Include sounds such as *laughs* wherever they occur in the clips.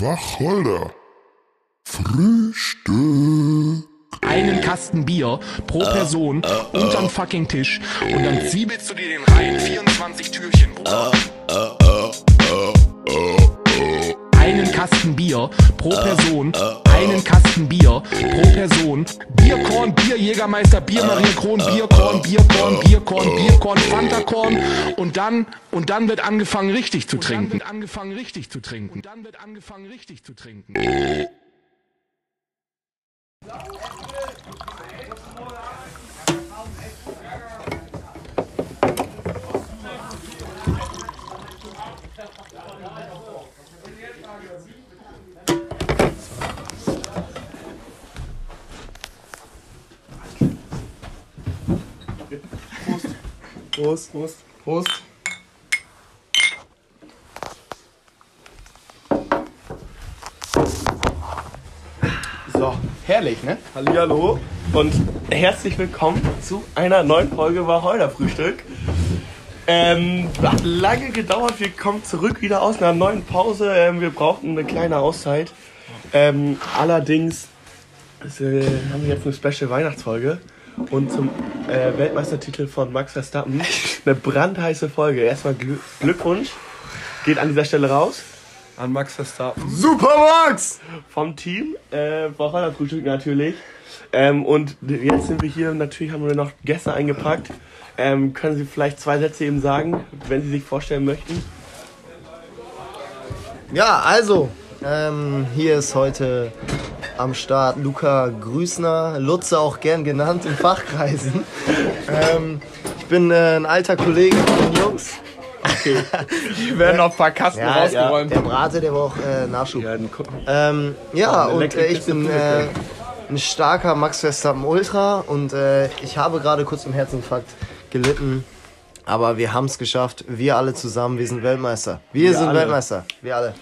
Wacholder. Frühstück. einen Kasten Bier pro Person unterm fucking Tisch und dann zwiebelst du dir den rein. 24 Türchen, Bruder. Kasten Bier pro Person, einen Kasten Bier pro Person. Bierkorn, Bier, Jägermeister, Bierkorn, Bierkorn, Bierkorn, Bierkorn, Fantakorn und dann, und dann wird angefangen richtig zu trinken. Und dann wird angefangen richtig zu trinken. Und dann wird angefangen richtig zu trinken. Prost, Prost, Prost. So, herrlich, ne? Hallihallo und herzlich willkommen zu einer neuen Folge Wacholder Frühstück. Ähm, hat lange gedauert, wir kommen zurück wieder aus einer neuen Pause. Ähm, wir brauchten eine kleine Auszeit. Ähm, allerdings äh, haben wir jetzt eine Special Weihnachtsfolge und zum äh, Weltmeistertitel von Max Verstappen eine brandheiße Folge. Erstmal Glü Glückwunsch geht an dieser Stelle raus An Max Verstappen. Super Max! Vom Team, äh, Frühstück natürlich. Ähm, und jetzt sind wir hier, natürlich haben wir noch Gäste eingepackt. Ähm, können Sie vielleicht zwei Sätze eben sagen, wenn Sie sich vorstellen möchten? Ja, also, ähm, hier ist heute am Start Luca Grüßner, Lutze auch gern genannt in Fachkreisen. *laughs* ähm, ich bin äh, ein alter Kollege von den Jungs. Hier *laughs* werden noch ein paar Kasten Ja, rausgeräumt. der Brate, der braucht äh, Nachschub. Ja. Ähm, ja, eine und äh, ich bin äh, ein starker Max Verstappen Ultra und äh, ich habe gerade kurz im Herzinfarkt gelitten. Aber wir haben es geschafft. Wir alle zusammen, wir sind Weltmeister. Wir, sind alle. Weltmeister. Wir alle.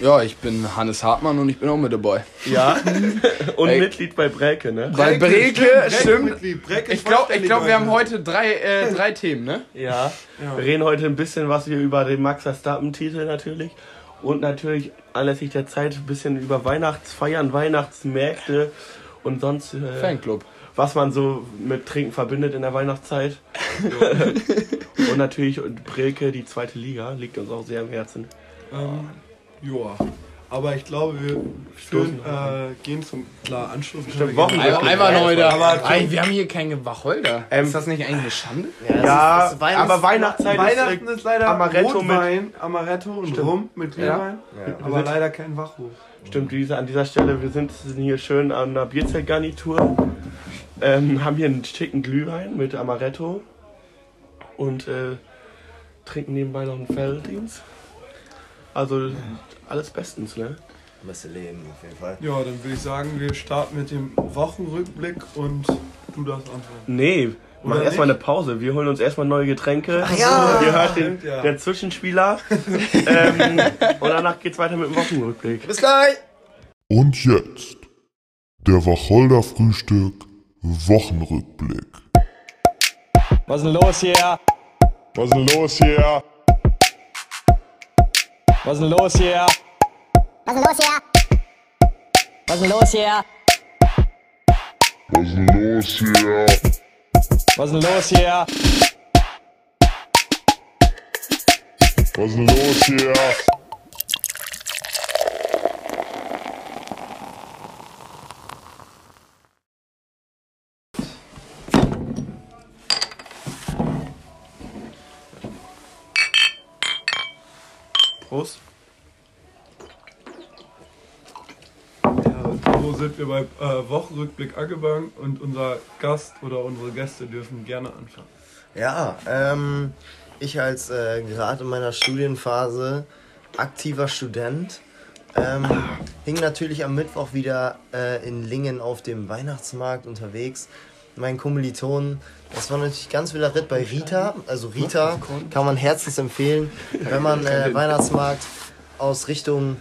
Ja, ich bin Hannes Hartmann und ich bin auch mit dabei. Ja, *laughs* und Ey. Mitglied bei Breke, ne? Bei Breke, stimmt. Ich glaube, ich glaub, wir haben heute. heute drei, äh, drei *laughs* Themen, ne? Ja. Wir reden heute ein bisschen was hier über den Max Verstappen-Titel natürlich. Und natürlich anlässlich der Zeit ein bisschen über Weihnachtsfeiern, Weihnachtsmärkte und sonst äh, Fanclub. was man so mit Trinken verbindet in der Weihnachtszeit. *laughs* und natürlich und Breke, die zweite Liga, liegt uns auch sehr am Herzen. Ähm, joa. Aber ich glaube, wir führen, äh, gehen zum klar Anschluss. Stimmt, Wochenrückblick. Einmal, einmal noch wieder. Aber- Ey, wir haben hier keinen Wacholder. Ähm, ist das nicht eigentlich eine Schande? Ja, es ist Weihnachts- aber Weihnachtszeit Weihnachten ist, ist leider Amaretto Rotwein, Amaretto und Rum mit Glühwein. Aber leider kein Wachhof. stimmt diese, an dieser Stelle, wir sind, sind hier schön an einer Bierzeltgarnitur, ähm, haben hier einen schicken Glühwein mit Amaretto und äh, trinken nebenbei noch einen Felddienst. Also alles bestens, ne? Beste Leben auf jeden Fall. Ja, dann würde ich sagen, wir starten mit dem Wochenrückblick und du darfst antworten. Nee, wir machen erstmal eine Pause. Wir holen uns erstmal neue Getränke. ja! Ihr hört den, ja. der Zwischenspieler. *laughs* ähm, und danach geht's weiter mit dem Wochenrückblick. Bis gleich! Und jetzt der Wacholder Frühstück Wochenrückblick. Was ist denn los hier? Was ist denn los hier? Was ist denn los hier? Was ist los hier? Was ist denn los hier? Was ist denn los hier? Was ist denn los hier? Was ist denn los hier? Prost. Ja, so sind wir beim äh, Wochenrückblick angelangt und unser Gast oder unsere Gäste dürfen gerne anfangen. Ja, ähm, ich als äh, gerade in meiner Studienphase aktiver Student ähm, hing natürlich am Mittwoch wieder äh, in Lingen auf dem Weihnachtsmarkt unterwegs. Mein Kommiliton, das war natürlich ganz wilder Ritt bei Rita. Also Rita kann man herzens empfehlen, wenn man *laughs* äh, Weihnachtsmarkt aus Richtung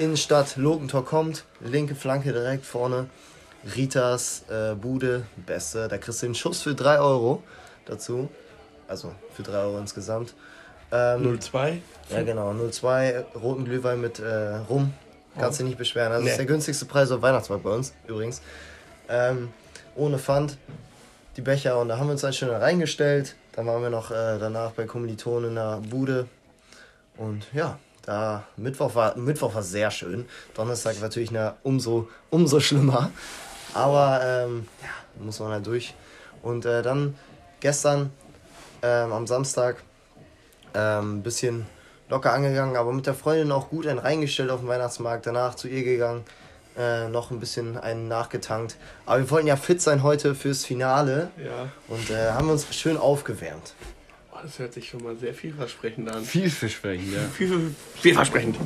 Innenstadt Logentor kommt. Linke Flanke direkt vorne. Ritas äh, Bude, beste. Da kriegst du den Schuss für 3 Euro dazu. Also für 3 Euro insgesamt. Ähm, 02. ja genau, 02 roten Glühwein mit äh, Rum. Kannst du nicht beschweren. Also Nee. das ist der günstigste Preis auf Weihnachtsmarkt bei uns, übrigens. Ähm, ohne Pfand, die Becher. Und da haben wir uns dann schön reingestellt. Dann waren wir noch äh, danach bei Kommilitonen in der Bude. Und ja, da Mittwoch war, Mittwoch war sehr schön. Donnerstag natürlich na, umso, umso schlimmer. Aber ähm, ja, muss man halt durch. Und äh, dann gestern ähm, am Samstag ein ähm, bisschen locker angegangen, aber mit der Freundin auch gut einen reingestellt auf dem Weihnachtsmarkt. Danach zu ihr gegangen, äh, noch ein bisschen einen nachgetankt. Aber wir wollten ja fit sein heute fürs Finale Ja. und äh, haben uns schön aufgewärmt. Das hört sich schon mal sehr vielversprechend an. Vielversprechend, ja. Viel, vielversprechend.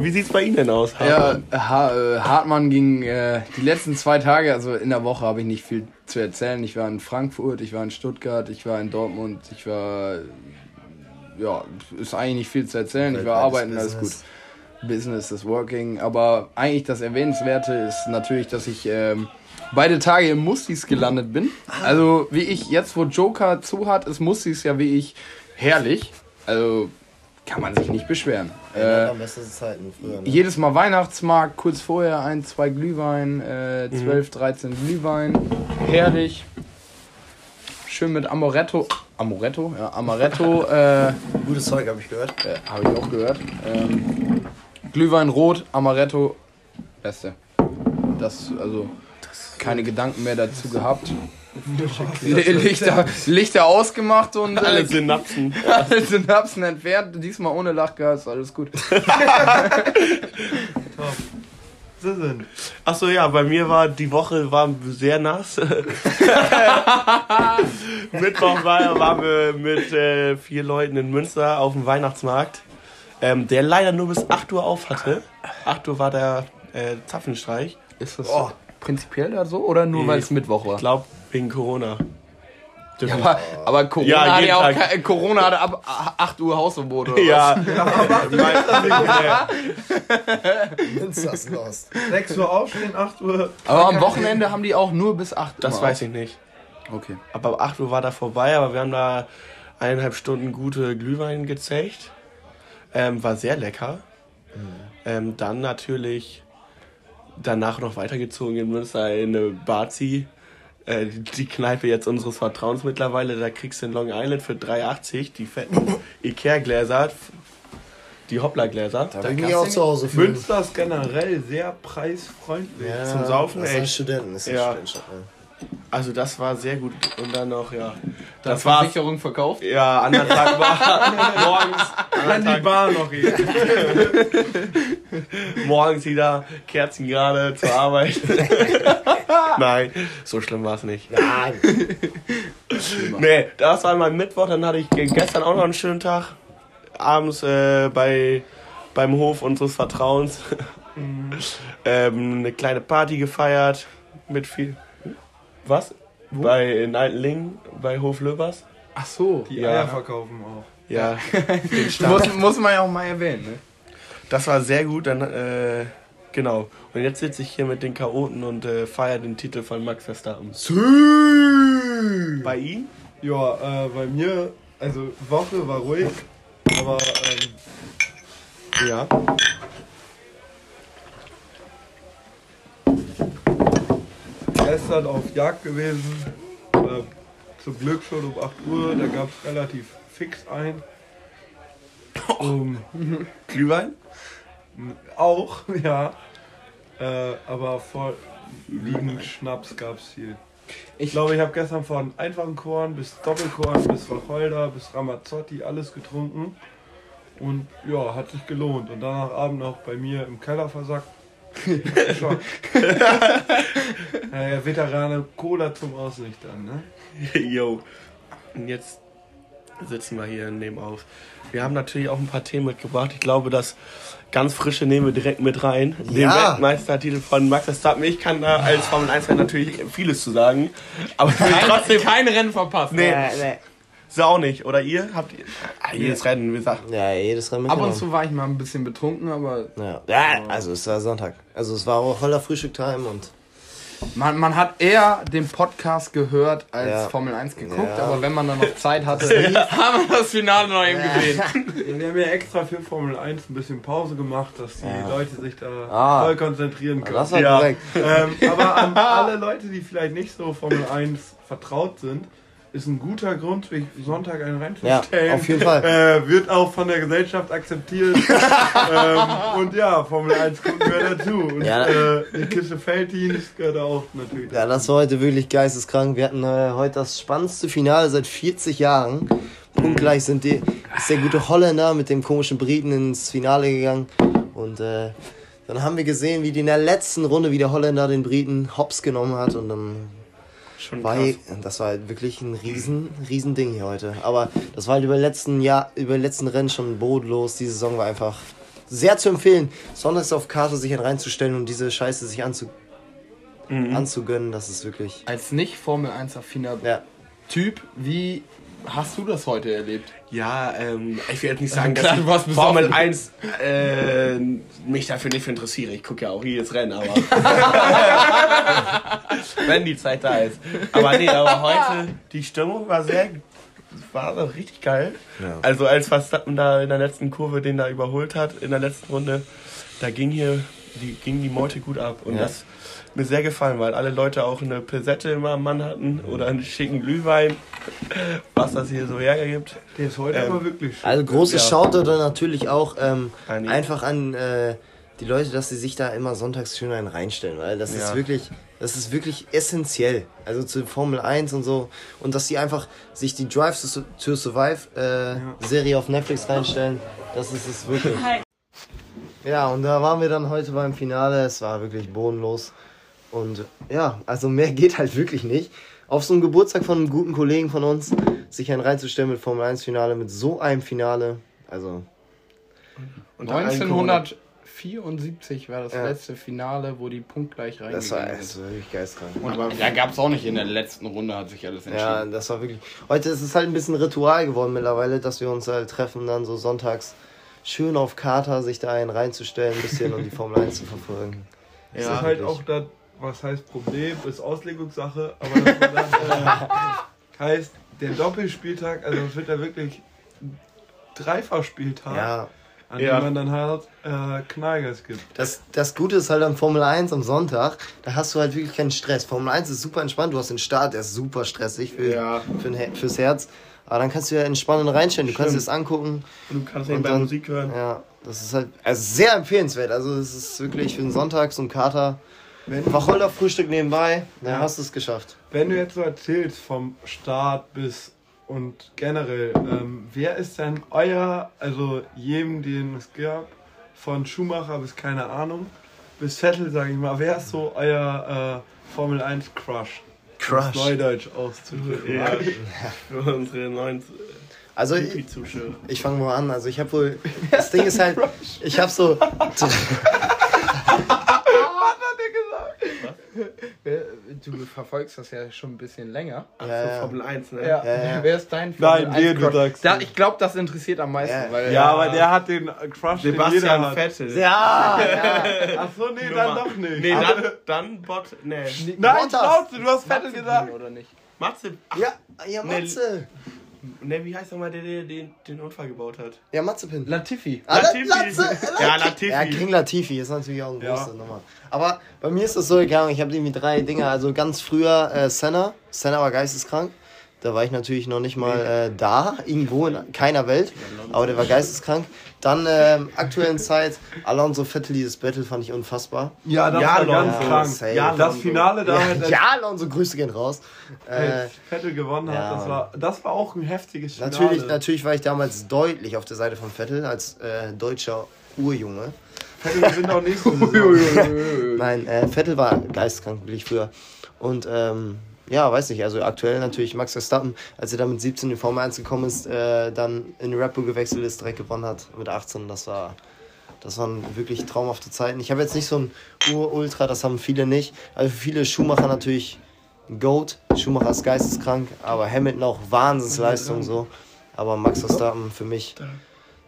Wie sieht's bei Ihnen denn aus? Ja, ha äh, Hartmann ging äh, die letzten zwei Tage, also in der Woche habe ich nicht viel zu erzählen. Ich war in Frankfurt, ich war in Stuttgart, ich war in Dortmund, ich war, ja, ist eigentlich nicht viel zu erzählen. Ich war arbeiten, alles gut. Business. Business is working. Aber eigentlich das Erwähnenswerte ist natürlich, dass ich ähm, beide Tage im Mustis gelandet bin. Also wie ich, jetzt wo Joker zu hat, ist Mustis ja wie ich herrlich. Also kann man sich nicht beschweren. Äh, Zeiten früher. Ne? jedes Mal Weihnachtsmarkt, kurz vorher ein, zwei Glühwein, äh, 12, 13 Glühwein. Herrlich. Schön mit Amoretto. Amoretto? Ja, Amaretto. *laughs* äh, Gutes Zeug habe ich gehört. äh, Habe ich auch gehört. Ähm, Glühwein rot, Amaretto, beste. Das, also, keine Gedanken mehr dazu gehabt. Lichter, Lichter ausgemacht und *laughs* Alle äh, Synapsen. *laughs* alle Synapsen entfernt. Diesmal ohne Lachgas, alles gut. *laughs* Sie sind. Achso, ja, bei mir war die Woche war sehr nass. Mittwoch war, waren wir mit äh, vier Leuten in Münster auf dem Weihnachtsmarkt, ähm, der leider nur bis 8 Uhr auf hatte. 8 Uhr war der äh, Zapfenstreich. Ist das prinzipiell da so oder nur weil es Mittwoch war? Ich glaube, wegen Corona. Ja, aber, aber Corona, Ja, hatte ja auch Tag. kein- Corona hatte ab 8 Uhr Hausverbot oder *laughs* Ja, *laughs* Münster ist lost. 6 Uhr aufstehen, 8 Uhr. was? Aber am Wochenende haben die auch nur bis 8 Uhr. das weiß ich nicht. Okay. Aber ab 8 Uhr war da vorbei, aber wir haben da eineinhalb Stunden gute Glühwein gezecht. Ähm, war sehr lecker. Ähm, dann natürlich danach noch weitergezogen in Münster in eine Bazi. Äh, die- Kneipe jetzt unseres Vertrauens mittlerweile. Da kriegst du in Long Island für 3,80 die fetten *coughs* Ikea-Gläser. Die Hoppla-Gläser. Da bin ich auch zu Hause fühlen. Münster ist generell sehr preisfreundlich. Ja, zum Saufen, das sind Studenten, das sind Ja. Studenten. Also das war sehr gut. Und dann noch, ja. Das Das war Versicherung verkauft? ja, anderen Tag *laughs* war morgens, Kann die Bar noch gehen. *laughs* morgens wieder Kerzen gerade zur Arbeit. *laughs* Nein, so schlimm war es nicht. Nein. Nee, das war mein Mittwoch, dann hatte ich ge- gestern auch noch einen schönen Tag. Abends äh, bei, beim Hof unseres Vertrauens ähm, eine kleine Party gefeiert mit viel. Was? Bei in Altenlingen, bei Hof Löbers. Ach so. Die Ja. Eier verkaufen auch. Ja. *laughs* Muss, muss man ja auch mal erwähnen, ne? Das war sehr gut, dann, äh, genau. Und jetzt sitze ich hier mit den Chaoten und äh, feiere den Titel von Max Verstappen. Bei ihm? Ja, äh, bei mir, also Woche war ruhig, aber ähm, Ja. Gestern auf Jagd gewesen. Äh, zum Glück schon um 8 Uhr, da gab es relativ fix ein. Um, *laughs* Glühwein? auch, *laughs* ja. Äh, aber vorwiegend Schnaps gab es hier. Ich glaube, ich habe gestern von einfachen Korn bis Doppelkorn bis Wacholder bis Ramazzotti alles getrunken. Und ja, hat sich gelohnt. Und danach Abend noch bei mir im Keller versackt. Schon. *laughs* ja, ja, Veterane Cola zum Ausrichtern, ne? Yo. Und jetzt sitzen wir hier nehmen auf. Wir haben natürlich auch ein paar Themen mitgebracht. Ich glaube, das ganz frische nehmen wir direkt mit rein. Den Ja. Weltmeistertitel von Max Verstappen. Ich kann da als Formel 1 fan natürlich vieles zu sagen. Aber ich will trotzdem. kein Rennen verpasst. Nee, nee. Sie auch nicht. Oder ihr? Habt ihr? Ah, jedes Rennen, wie gesagt. Ja, jedes Rennen Ab und zu war ich mal ein bisschen betrunken, aber Ja. ja, also es war Sonntag. Also es war auch voller Frühstücktime und man, man hat eher den Podcast gehört als Ja. Formel 1 geguckt, Ja. aber wenn man dann noch Zeit hatte, *laughs* haben wir das Finale noch eben gesehen. *laughs* Wir haben ja extra für Formel 1 ein bisschen Pause gemacht, dass die Ja. Leute sich da Ah. voll konzentrieren können. Das war Ja. korrekt. ähm, aber an *laughs* alle Leute, die vielleicht nicht so Formel 1 vertraut sind, ist ein guter Grund, sich Sonntag einen reinzustellen. Ja, auf jeden Fall. *laughs* Äh, wird auch von der Gesellschaft akzeptiert. *laughs* ähm, und ja, Formel 1 gucken wir dazu. Und Ja. äh, die Kiste Felddienst gehört auch natürlich. Ja, das war heute wirklich geisteskrank. Wir hatten äh, heute das spannendste Finale seit 40 Jahren. Punktgleich sind die, ist der gute Holländer mit dem komischen Briten ins Finale gegangen. Und äh, dann haben wir gesehen, wie die in der letzten Runde wie der Holländer den Briten hops genommen hat. Und dann Schon war krass. das war wirklich ein riesen, riesen Ding hier heute. Aber das war halt über letzten Jahr, über letzten Rennen schon bodenlos. Die Saison war einfach sehr zu empfehlen. Sonntags auf Karte sich reinzustellen und diese Scheiße sich anzu, anzugönnen, das ist wirklich. Als nicht Formel 1 affiner Ja. Typ, wie hast du das heute erlebt? Ja, ähm, ich will jetzt nicht sagen, *laughs* Klar, dass ich Formel besoffen. 1 äh, mich dafür nicht interessiere. Ich gucke ja auch jedes Rennen, aber *laughs* wenn die Zeit da ist. Aber nee, aber heute die Stimmung war sehr, war richtig geil. Ja. Also als Verstappen da in der letzten Kurve den da überholt hat in der letzten Runde, da ging hier die ging die Meute gut ab und Ja. das mir sehr gefallen, weil alle Leute auch eine Pesette immer am Mann hatten oder einen schicken Glühwein, was das hier so hergibt. Der ist heute Ähm, aber wirklich schön. Also großes Ja. Shoutout dann natürlich auch ähm, An einfach an äh, die Leute, dass sie sich da immer sonntags schön einen reinstellen, weil das Ja. ist wirklich, das ist wirklich essentiell. Also zu Formel 1 und so. Und dass die einfach sich die Drive to, to Survive äh, Serie auf Netflix reinstellen, das ist es wirklich. Ja, und da waren wir dann heute beim Finale. Es war wirklich bodenlos. Und ja, also mehr *laughs* geht halt wirklich nicht. Auf so einem Geburtstag von einem guten Kollegen von uns, sich einen reinzustellen mit Formel 1 Finale, mit so einem Finale. Also, Und dann allen 1974 war das Ja. letzte Finale, wo die punktgleich das war, reingegangen das war wirklich geistkrank. Und da gab es auch nicht in der letzten Runde, hat sich alles entschieden. Ja, das war wirklich. Heute ist es halt ein bisschen Ritual geworden mittlerweile, dass wir uns halt treffen, dann so sonntags schön auf Kater sich da einen reinzustellen, ein bisschen und die *laughs* Formel 1 zu verfolgen. Das Ja, ist halt wirklich. auch das, was heißt Problem, ist Auslegungssache, aber das, das äh, *laughs* heißt, der Doppelspieltag, also es wird ja wirklich ein Dreifachspieltag, Ja, an Ja. dem man dann halt äh, Knallgas gibt. das, das Gute ist halt an Formel 1 am Sonntag, da hast du halt wirklich keinen Stress. Formel 1 ist super entspannt, du hast den Start, der ist super stressig für, Ja. für fürs Herz. Aber dann kannst du ja entspannt reinstellen, du kannst dir das angucken. Und du kannst nebenbei dann- Musik hören. Ja, das ist halt also sehr empfehlenswert. Also es ist wirklich für den Sonntag so ein Kater. Wacholder Frühstück nebenbei, dann Ja. hast du es geschafft. Wenn du jetzt so erzählst vom Start bis und generell, ähm, wer ist denn euer, also jedem, den es gab, von Schumacher bis keine Ahnung, bis Vettel, sage ich mal, wer ist so euer äh, Formel 1 Crush? Crush. Das Neudeutsch auszudrücken. Ja. Für unsere neuen Also ich, Zuschauer. ich fange mal an. Also ich habe wohl. Das Ding ist halt, *laughs* ich habe so. *laughs* Du verfolgst das ja schon ein bisschen länger. Ach Ja, so, ja. Formel 1, ne? Ja. Ja, ja. Wer ist dein Nein, Formel dir, 1 du Crush? sagst Da, du. ich glaube, das interessiert am meisten, Ja. weil Ja, aber der hat den Crush, den jeder Sebastian hat. Vettel. Ja, ja. Ach so, nee, Nummer- dann doch nicht. Nee, dann, dann Bot. Nee. Nein, Bottas. Schnauze, du hast Vettel gesagt. oder nicht? Matze. Ach, Ja, ja, Matze. Ne, wie heißt nochmal der, der den, den Unfall gebaut hat? Ja, Matzepin. Latifi. Ah, Latifi. Latze, Ja, Latifi. Ja, King Latifi ist natürlich auch ein Ja. großer Nummer. Aber bei mir ist das so gegangen, ich habe irgendwie drei Dinge. Also ganz früher äh, Senna. Senna war geisteskrank. Da war ich natürlich noch nicht mal äh, da, irgendwo in keiner Welt. Aber der war geisteskrank. Dann ähm, aktuellen Zeit, Alonso Vettel, dieses Battle fand ich unfassbar. Ja, das Ja, war Alonso. ganz Ja, krank. safe. Ja, das. Finale damals, als Ja, Alonso, Grüße gehen raus. Äh, als Vettel gewonnen hat, ja, das war, das war auch ein heftiges Finale. natürlich, natürlich war ich damals deutlich auf der Seite von Vettel als äh, deutscher Urjunge. Vettel gewinnt auch nächste *laughs* Saison. Nein, äh, Vettel war geisteskrank, wirklich früher. Und ähm, ja, weiß nicht, also aktuell natürlich Max Verstappen, als er dann mit 17 in Formel 1 gekommen ist, äh, dann in die Red Bull gewechselt ist, direkt gewonnen hat mit 18. Das war, das waren wirklich traumhafte Zeiten. Ich habe jetzt nicht so ein Ur-Ultra, das haben viele nicht. Also für viele Schumacher natürlich ein Goat. Schumacher ist geisteskrank, aber Hamilton auch Wahnsinnsleistung so. Aber Max Verstappen für mich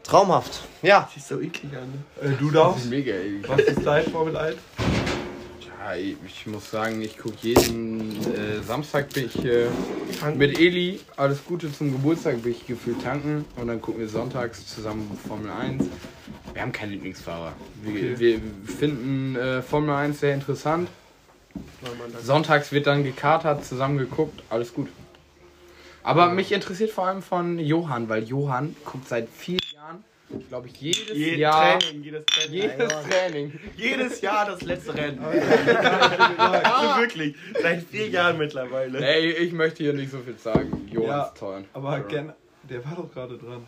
traumhaft. Ja, Sieht so eklig an. Äh, du darfst. Mega, ey. Was ist dein Formel 1? Ja, ich, muss sagen, ich gucke jeden äh, Samstag bin ich äh, mit Eli, alles Gute zum Geburtstag, bin ich gefühlt tanken und dann gucken wir sonntags zusammen Formel 1. Wir haben keinen Lieblingsfahrer. Wir, wir finden äh, Formel 1 sehr interessant. Sonntags wird dann gekatert, zusammen geguckt, alles gut. Aber mich interessiert vor allem von Johann, weil Johann guckt seit vier Jahren, glaube ich, jedes Jedes Jahr Training, jedes Training. jedes Training. Jedes Jahr das letzte Rennen. also *laughs* wirklich, seit vier Jahren mittlerweile. Ey, ich möchte hier nicht so viel sagen. Johann Ja. ist toll. Aber gen der war doch gerade dran.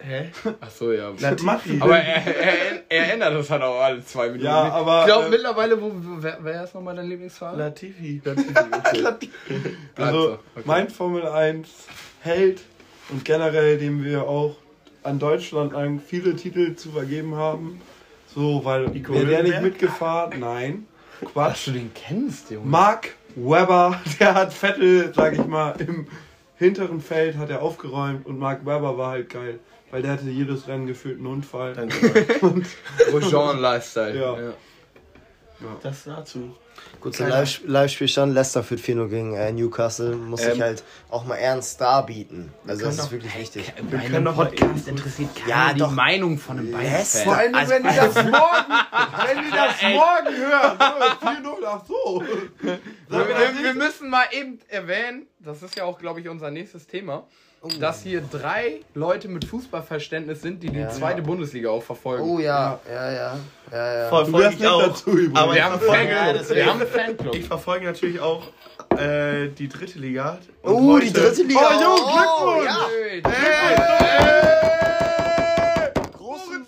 Hä? Ach so, ja. Latifi. Aber er, er, er ändert das halt auch alle zwei Minuten. Ja, aber, Ich glaube äh, mittlerweile, wo, wer, wer ist nochmal dein Lieblingsfahrer? Latifi. Bleibt *laughs* Also so. Okay. mein Formel 1 Held und generell, dem wir auch an Deutschland lang viele Titel zu vergeben haben. So, weil Nico wäre der nicht mitgefahren? Nein. Dass Quatsch. du den kennst, Junge. Mark Webber, *laughs* der hat Vettel, sag ich mal, im hinteren Feld hat er aufgeräumt und Mark Webber war halt geil. Weil der hatte jedes Rennen gefühlt einen Unfall. *laughs* Grosjean-Lifestyle. Ja. Das dazu. Gut, zum Live- Live-Spielstand. Leicester führt 4-0 gegen äh, Newcastle. Muss Ähm, sich halt auch mal ernst darbieten. Also das ist wirklich wichtig. Wir können doch mal Podcast interessiert keiner Ja, die doch. Meinung von einem Leicester- Vor Bayern-Fan. allem, wenn die das *laughs* morgen, wenn die das morgen hören. *laughs* So, 4-0, ach so. Wir, wir, wir müssen mal eben erwähnen, das ist ja auch, glaube ich, unser nächstes Thema, dass hier drei Leute mit Fußballverständnis sind, die die Ja. zweite Bundesliga auch verfolgen. Oh ja, ja, ja. ja, ja. Verfolge ich nicht auch. dazu. Aber wir haben Ja, Fanclub. Wir haben Fanclub. Ich verfolge natürlich auch äh, die dritte Liga. Und Oh, die heute- dritte Liga. Oh, Junge, Glückwunsch! ja. Großen,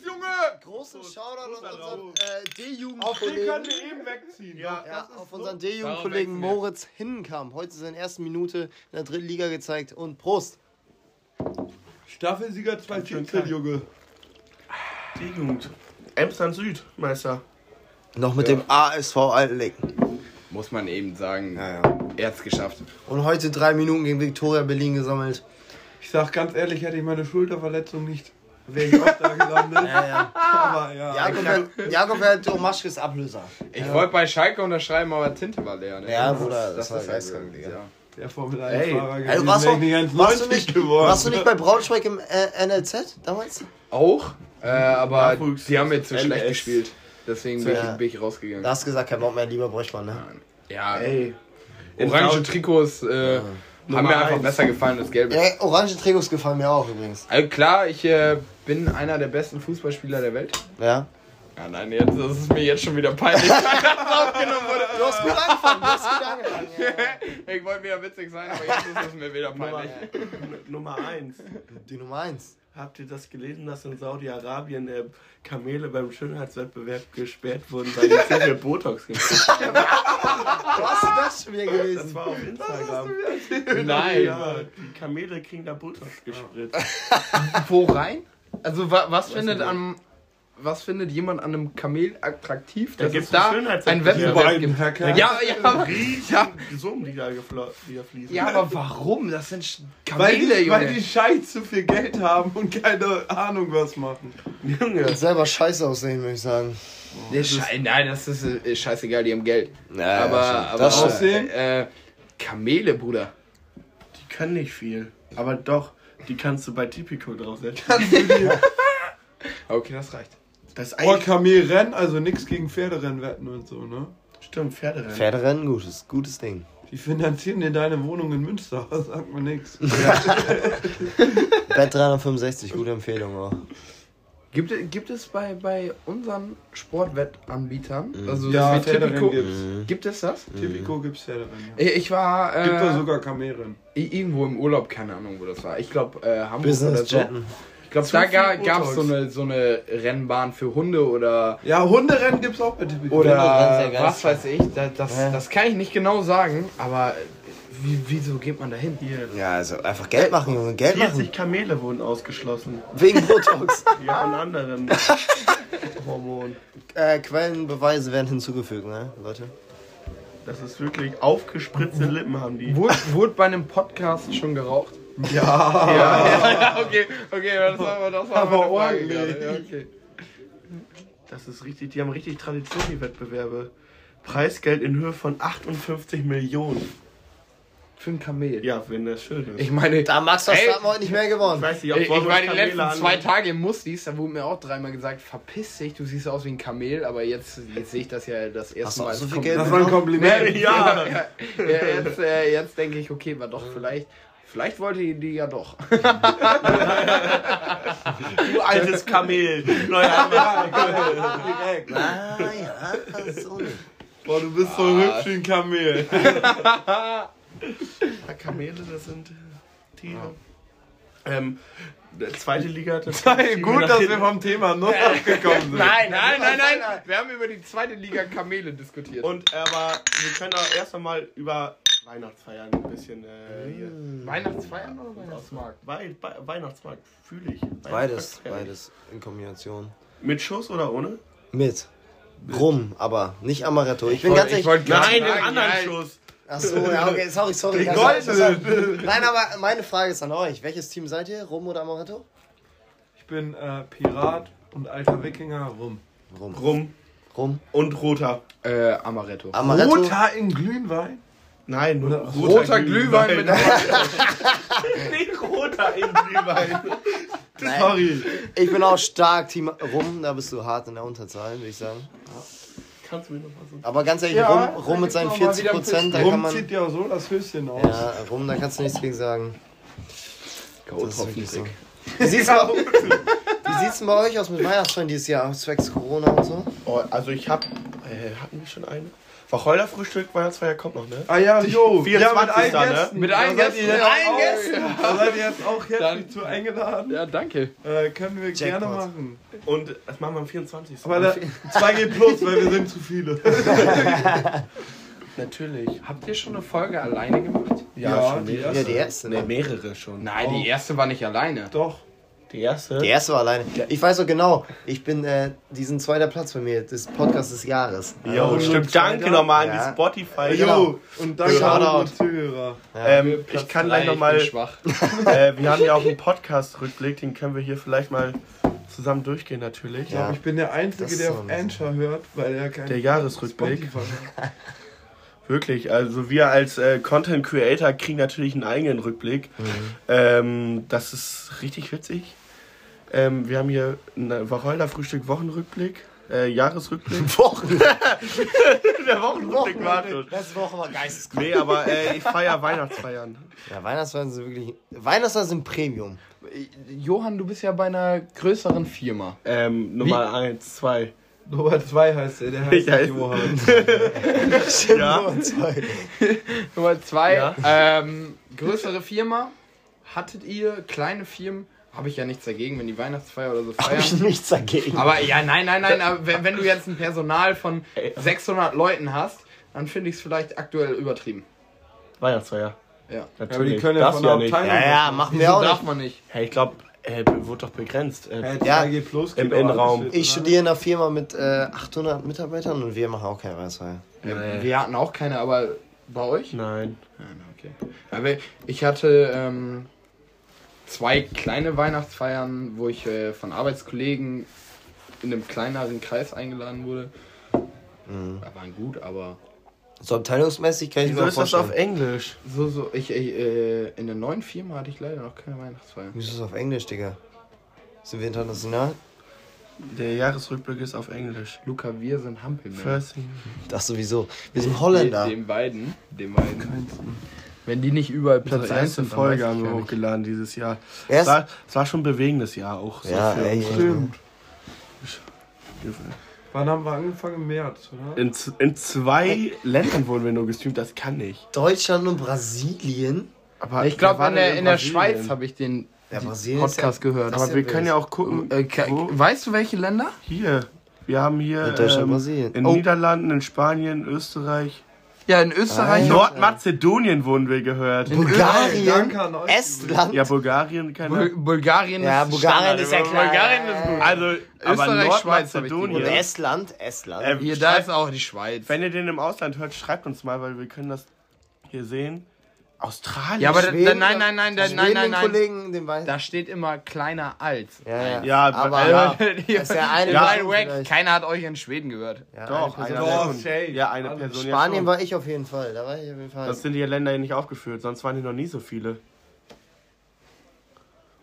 großen Shoutout an unseren äh, Auf den D-Jugendkollegen. können wir eben wegziehen. Ja, Ja, auf unseren D-Jugendkollegen. Moritz Hinnenkamp. Heute seine ersten Minute in der dritten Liga gezeigt. Und Prost. Staffelsieger 2017, Junge. die Jugend. Emsland Süd, Meister. Noch mit dem ASV Altenleck. Muss man eben sagen, Ja, ja. er hat's geschafft. Und heute drei Minuten gegen Viktoria Berlin gesammelt. Ich sag ganz ehrlich, hätte ich meine Schulterverletzung nicht, wäre ich auch da gelandet. *laughs* Ja, ja. Aber ja. Jakob, wäre- Jakob wäre Tomaschkes Ablöser. Ich wollte bei Schalke unterschreiben, aber Tinte war leer. Ne? Ja, Bruder, das war ist geistkrank, halt, Digga. ja. Der Formel Ey, 1-Fahrer Ey, gewesen, warst, du, nicht warst, du 1,90 nicht, geworden. warst du nicht bei Braunschweig im äh, NLZ damals? Auch, äh, aber Nachwuchs. die haben jetzt so schlecht gespielt. Deswegen bin, Ja. ich, bin ich rausgegangen. Da hast du gesagt, kein Bock mehr, lieber Bräuchmann, ne? ja, Ey. orange Trikots äh, haben Nummer mir einfach eins. besser gefallen als gelbe. Ja, orange Trikots gefallen mir auch übrigens. Also klar, ich äh, bin einer der besten Fußballspieler der Welt. Ja. Ja, nein, jetzt, das ist mir jetzt schon wieder peinlich, *laughs* dass das aufgenommen wurde. Du hast gut angefangen, du hast gut angefangen. Ja. *laughs* Ich wollte wieder witzig sein, aber jetzt ist es mir wieder peinlich. *laughs* Nummer eins. Die Nummer 1. Habt ihr das gelesen, dass in Saudi-Arabien äh, Kamele beim Schönheitswettbewerb gesperrt wurden, weil die zu viel Botox gekriegt haben? Wo hast du das schon wieder Das gelesen? war auf Instagram. Nein. Ja, die Kamele kriegen da Botox gespritzt. Wo rein? Also wa was findet am was findet jemand an einem Kamel attraktiv? Da Dass es da ein Wettbewerb gibt. Ja, ja, aber, ja, Summen, die da, geflo- die da fließen. ja, aber warum? Das sind Sch- Weil Kamele, die, weil die Junge. Scheiß zu viel Geld haben und keine Ahnung was machen. Junge. Und selber scheiße aussehen, würde ich sagen. Der Schei Nein, das ist äh, scheißegal, die haben Geld. Ja, aber aber Das auch, stimmt. äh, Kamele, Bruder. Die können nicht viel. Aber doch, die kannst du bei Tipico draufsetzen. *laughs* Okay, das reicht. Das Oh, Kamelrennen, also nichts gegen Pferderennen wetten und so, ne? stimmt, Pferderennen. Pferderennen, gutes, gutes Ding. Die finanzieren dir deine Wohnung in Münster, *laughs* sagt man nix. *laughs* Bet 365, gute Empfehlung auch. Gibt, gibt es bei, bei unseren Sportwettanbietern, also Ja, wie Tipico, gibt's. gibt es das? Tipico gibt's Pferderennen. Ja. Ich ich war äh, Gibt da sogar Kamelrennen. irgendwo im Urlaub, keine Ahnung, wo das war. Ich glaube, äh, Hamburg oder Business so. Jetten. Ich glaube, da gab es so eine, so eine Rennbahn für Hunde oder, Ja, Hunderennen gibt's auch bei Tipico. Oder geil. was weiß ich. Da, das, Ja. das kann ich nicht genau sagen, aber wie, wieso geht man da hin? Ja, also einfach Geld machen, Geld machen. 40 Kamele wurden ausgeschlossen. Wegen Botox. *laughs* Ja, und anderen *laughs* Hormonen. äh, Quellenbeweise werden hinzugefügt, ne, Leute? Das ist wirklich aufgespritzte Lippen haben die. Wurde, wurde bei einem Podcast schon geraucht? Ja. Ja, *laughs* ja, *laughs* okay, okay, das war, das war Aber meine Frage ordentlich. gerade. Ja, okay. Das ist richtig, die haben richtig Tradition, die Wettbewerbe. Preisgeld in Höhe von 58 Millionen. Für ein Kamel. Ja, wenn das schön ist. Ich meine, Da Max Ey. Verstappen heute nicht mehr Ich gewonnen. weiß nicht, ob ich, ich war die letzten an- zwei Tage im Mustis, da wurde mir auch dreimal gesagt, verpiss dich, du siehst aus wie ein Kamel, aber jetzt, jetzt sehe ich das ja das erste Hast du Mal. so viel Geld Das war ein Kompliment. *laughs* Ja. ja, ja, jetzt, äh, jetzt denke ich, okay, war doch vielleicht. Vielleicht wollte die, die ja doch. *laughs* Du altes Kamel. Neuer Direkt. Ah, ja, so. Boah, du bist so hübsch wie ein Kamel. Ja, Kamele, das sind äh, Tiere. Ähm, der zweite Liga, das Hey, gut, dass wir vom Thema noch abgekommen sind. Nein, nein, nein, nein. Wir haben über die zweite Liga Kamele diskutiert. Und aber wir können auch erst einmal über Weihnachtsfeiern ein bisschen äh, hier. Weihnachtsfeiern oder Weihnachtsmarkt? Wei Wei Weihnachtsmarkt fühle ich. Beides, ich. beides in Kombination. Mit Schuss oder ohne? Mit. Rum, aber nicht Amaretto. Ich bin wollt- ganz ehrlich. ich wollte gerade Nein, den anderen ja, Schuss. Achso, ja, okay, sorry, sorry. Die Das- goldenen. Nein, aber meine Frage ist an euch. Welches Team seid ihr? Rum oder Amaretto? Ich bin äh, Pirat und alter Wikinger rum. Rum. Rum Rum. und roter. Äh, Amaretto. Amaretto. Roter in Glühwein? Nein, nur Roter Glühwein mit *laughs* Nicht roter in Glühwein. Sorry. Ich bin auch stark Team Rum. Da bist du hart in der Unterzahl, würde ich sagen. Kannst du mir noch was sagen? Aber ganz ehrlich, Ja, Rum, Rum mit seinen noch mal 40 wieder ein Prozent, da Rum kann man. zieht ja so das Höschen aus. Ja, Rum, da kannst du nichts gegen sagen. Das ist wirklich so. K.O.-Tropfen. Wie sieht's, bei, wie sieht's denn bei euch aus mit Weihnachtsfeiern dieses Jahr, zwecks Corona und so? Oh, also ich hab. Äh, hatten wir schon eine? Wacholder-Frühstück, Weihnachtsfeier kommt noch, ne? Ah ja, jo, 24. ja, mit allen ne? Gästen. Mit Da allen seid Gästen, ihr mit jetzt allen auch- Gästen. Da seid ihr jetzt auch herzlich Dann- zu eingeladen. Ja, danke. Äh, können wir gerne Jackpot. machen. Und das machen wir am 24. Aber da, 2G plus, weil wir sind zu viele. *laughs* Natürlich. Habt ihr schon eine Folge alleine gemacht? Ja, schon die mehrere. Ja, die erste, Ne, ne? mehrere schon. Nein, die erste war nicht alleine. Doch. Die erste? Die erste war alleine. Ich weiß doch genau, ich bin äh, diesen zweiter Platz bei mir, des Podcast des Jahres. Jo, und stimmt. Zweiter? Danke nochmal an Ja. die Spotify. Jo, und danke an unsere Zuhörer. Ähm, ich kann gleich Drei, ich bin nochmal. schwach. *laughs* *laughs* Äh, wir haben ja auch einen Podcast-Rückblick, den können wir hier vielleicht mal zusammen durchgehen, natürlich. Ich glaube, ich bin der Einzige, der so auf Anchor hört, weil er kein Der Jahresrückblick. *laughs* Wirklich, also wir als äh, Content Creator kriegen natürlich einen eigenen Rückblick. Ähm, das ist richtig witzig. Ähm, wir haben hier ein Wacholder-Frühstück Wochenrückblick, äh, Jahresrückblick. *laughs* Wochen. *laughs* Der Wochenrückblick war schon. Letzte Woche war geisteskrank. Nee, aber äh, ich feiere Weihnachtsfeiern. Ja, Weihnachtsfeiern sind wirklich. Weihnachtsfeiern sind Premium. Johann, du bist ja bei einer größeren Firma. Ähm, Nummer 1, 2. Nummer 2 heißt er, der heißt Ich heiße- Johann. *laughs* Ja. Nummer zwei. Nummer zwei, Ja. ähm, größere Firma. Hattet ihr kleine Firmen? Habe ich ja nichts dagegen, wenn die Weihnachtsfeier oder so Hab ich feiern. nichts dagegen. Aber ja, nein, nein, nein. *laughs* Aber wenn, wenn du jetzt ein Personal von 600 Leuten hast, dann finde ich es vielleicht aktuell übertrieben. Weihnachtsfeier. Ja. Natürlich. Aber die können ja von der nicht. Abteilung. Ja, ja, machen wir auch darf nicht. man nicht? Hey, ich glaube, äh, wurde doch begrenzt. Äh, Äh, Ja. 2G plus Im Innenraum. Ich studiere in einer Firma mit äh, 800 Mitarbeitern und wir machen auch keine Weihnachtsfeier. Nee. Wir hatten auch keine, aber bei euch? Nein. Ja, na, okay. Aber ich hatte ähm, zwei kleine Weihnachtsfeiern, wo ich äh, von Arbeitskollegen in einem kleineren Kreis eingeladen wurde. Mhm. Da waren gut, aber So abteilungsmäßig kann ich Wieso mir ist das auf. Englisch? so, so, ich, ich äh, in der neuen Firma hatte ich leider noch keine Weihnachtsfeier. Wieso ist das auf Englisch, Digga? Sind wir international? Der Jahresrückblick ist auf Englisch. Luca, wir sind Hampelmann. First thing. Das sowieso. Wir sind Holländer. Den beiden, den beiden. Wenn die nicht überall Platz Unsere 1 erste sind, dann Folge haben wir hochgeladen dieses Jahr. Es war, es war schon ein bewegendes Jahr auch. So ja, ey, unsere- Stimmt. Wann haben wir angefangen? Im März, oder? In, in zwei Ländern wurden wir nur gestreamt, das kann nicht. Deutschland und Brasilien. Aber Ich glaube, in der, in der? Schweiz habe ich den Ja, Podcast gehört. das Aber wir ja können ja auch gucken. Äh, weißt du, welche Länder? Hier. Wir haben hier Ja, Deutschland, ähm, Brasilien. in Oh. Niederlanden, in Spanien, Österreich. Ja, in Österreich. Ah, ja. Nordmazedonien wurden wir gehört. Bulgarien. Estland. Ja, Bulgarien, keine Bul Bulgarien Ja, ist Bulgarien Standard. ist ja klar. Bulgarien ist gut. Also, aber Österreich, Schweiz hab ich Und. Estland, Estland. Ähm, Hier, da ist auch die Schweiz. Wenn ihr den im Ausland hört, schreibt uns mal, weil wir können das hier sehen. Australien. Ja, aber da, Schweden, nein, nein, nein, da, nein, nein, nein. Kollegen, den weiß Da steht immer kleiner als. Ja, ja. Ja, aber ja. *laughs* ist ja eine Ja, Person vielleicht. Keiner hat euch in Schweden gehört. Ja, Doch, eine Person. Doch. Ja, eine Alle. Person. Spanien ja schon. war ich auf jeden Fall. Da war ich auf jeden Fall. Das sind die Länder hier nicht aufgeführt, sonst waren hier noch nie so viele.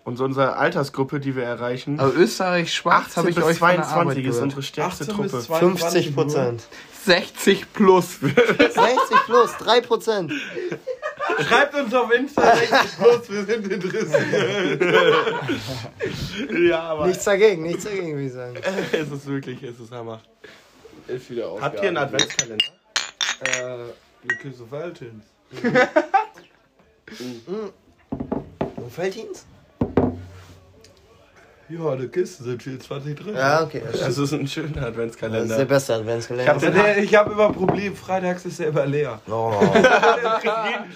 Und so unsere Altersgruppe, die wir erreichen, Also Österreich schwarz 18 habe ich bis euch von der 22 Arbeit ist unsere stärkste 18 bis Truppe. 22 50 Prozent. 60 plus. *laughs* 60 plus, 3 Prozent. Schreibt uns auf Insta 60 plus, wir sind interessiert. Ja, aber Nichts dagegen, nichts dagegen, würde ich sagen. es ist wirklich, es ist Hammer. Ist wieder Habt ihr einen Adventskalender? äh, wir Kiss of Valentins. *laughs* Wo fällt Ihnen Ja, die Kisten sind 24 drin. Ja, okay. Das Es ist ein schöner ist der Adventskalender. beste hab Adventskalender. Also der, ich habe immer Problem, freitags ist er immer leer. Oh. *laughs*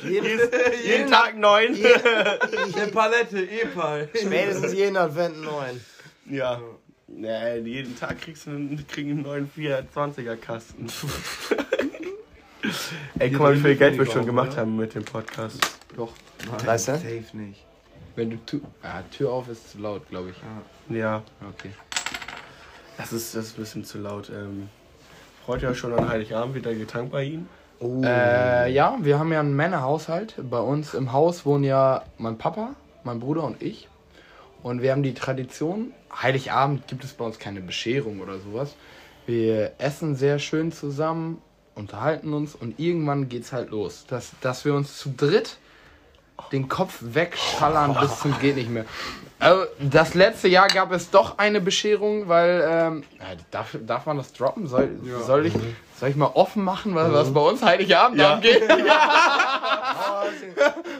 jeden, jeden Tag neun. Eine Palette, Epal. Spätestens jeden Advent neun. Ja. Nee, jeden Tag kriegst du einen, kriegen einen neuen 420er Kasten. *laughs* Ey, guck mal, wie viel Geld wir schon gemacht haben mit dem Podcast. Doch. Weißt du? Safe nicht. Wenn du tu ah, Tür auf ist zu laut, glaube ich. Ja, Okay. das ist, das ist ein bisschen zu laut. Ähm, freut ihr euch schon an Heiligabend wieder getankt bei Ihnen? Oh. Äh, ja, wir haben ja einen Männerhaushalt. Bei uns im Haus wohnen ja mein Papa, mein Bruder und ich. Und wir haben die Tradition, Heiligabend gibt es bei uns keine Bescherung oder sowas. Wir essen sehr schön zusammen, unterhalten uns und irgendwann geht's halt los. Dass, dass wir uns zu dritt den Kopf wegschallern bis zum geht nicht mehr. Also, das letzte Jahr gab es doch eine Bescherung, weil ähm, ja, darf, darf man das droppen? Soll, soll, ich, soll ich mal offen machen, was, was bei uns Heiligabend Ja. angeht? *laughs*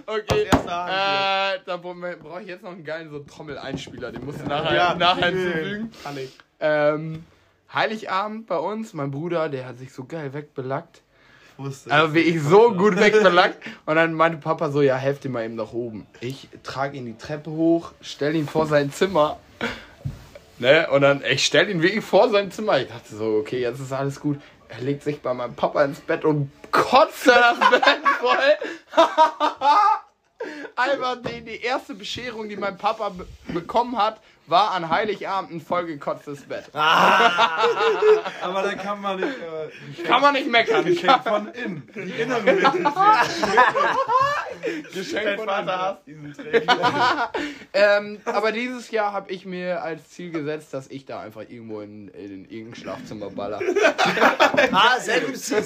okay, äh, da brauche ich jetzt noch einen geilen so Trommeleinspieler, den musst du nachher, nachher hinzufügen. Kann ich. Ähm, Heiligabend bei uns, mein Bruder, der hat sich so geil wegbelackt. Wusste Also wie ich so gut wegbelackt. Und dann meinte Papa so, ja, helft ihm mal eben nach oben. Ich trage ihn die Treppe hoch, stell ihn vor sein Zimmer. Ne? Und dann, ich stell ihn wirklich vor sein Zimmer. Ich dachte so, okay, jetzt ist alles gut. Er legt sich bei meinem Papa ins Bett und kotzt das Bett voll. *laughs* Einfach die, die erste Bescherung, die mein Papa be bekommen hat, war an Heiligabend ein vollgekotztes Bett. *laughs* Aber da kann man nicht. Äh, Kann man nicht meckern. Geschenk von innen. Die *laughs* innere Mitte. *laughs* Geschenk Dein von Vater hasst diesen. Ähm, aber dieses Jahr habe ich mir als Ziel gesetzt, dass ich da einfach irgendwo in, in irgendein Schlafzimmer baller. Ah, sehr gutes Ziel.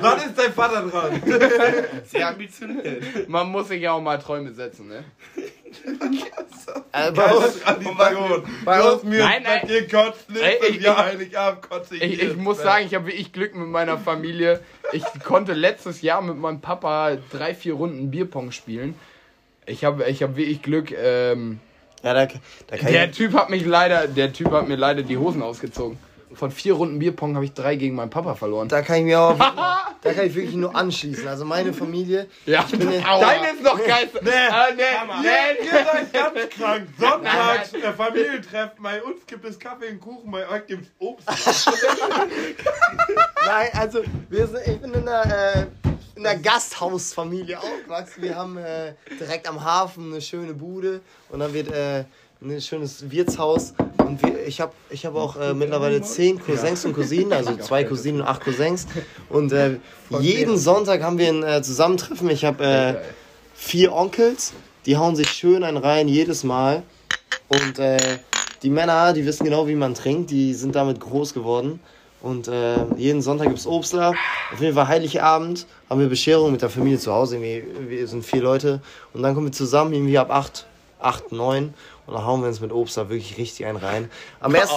Wann ist dein Vater dran? Sehr ambitioniert. Man muss sich ja auch mal Träume setzen, ne? *laughs* Äh, bei uns, bei uns, mir Nein, bei nein. dir kotzt Ey, ich- ja, Heiligabend kotze ich Ich, ich muss sagen, ich habe wirklich Glück mit meiner Familie. Ich konnte letztes Jahr mit meinem Papa drei, vier Runden Bierpong spielen. Ich habe ich hab wirklich Glück. Ähm, ja, da, da kann der ich, Typ hat mich leider, der Typ hat mir leider die Hosen ausgezogen. Von vier Runden Bierpong habe ich drei gegen meinen Papa verloren. da kann ich mir auch, *laughs* da kann ich wirklich nur anschließen. Also meine Familie, Ja, bin jetzt- deine ist noch geil. Nee, äh, nee, nee, Ihr seid ganz krank. *laughs* Sonntags äh, Familientreffen. Bei uns gibt es Kaffee und Kuchen, bei euch gibt es Obst. *laughs* Nein, also wir sind, ich bin in einer, äh, in einer Gasthausfamilie aufgewachsen. Wir haben äh, direkt am Hafen eine schöne Bude und dann wird äh, ein schönes Wirtshaus. Und wir, ich habe ich hab auch äh, mittlerweile zehn Cousins und Cousinen, also zwei Cousinen und acht Cousins. Und äh, jeden Sonntag haben wir ein äh, Zusammentreffen. Ich habe äh, vier Onkels, die hauen sich schön einen rein jedes Mal. Und äh, die Männer, die wissen genau, wie man trinkt, die sind damit groß geworden. Und äh, jeden Sonntag gibt es Obstler. Auf jeden Fall Heiligabend haben wir Bescherung mit der Familie zu Hause. Wir sind vier Leute. Und dann kommen wir zusammen, irgendwie ab acht, acht, neun. Und dann hauen wir uns mit Obstler wirklich richtig einen rein. Am, erst,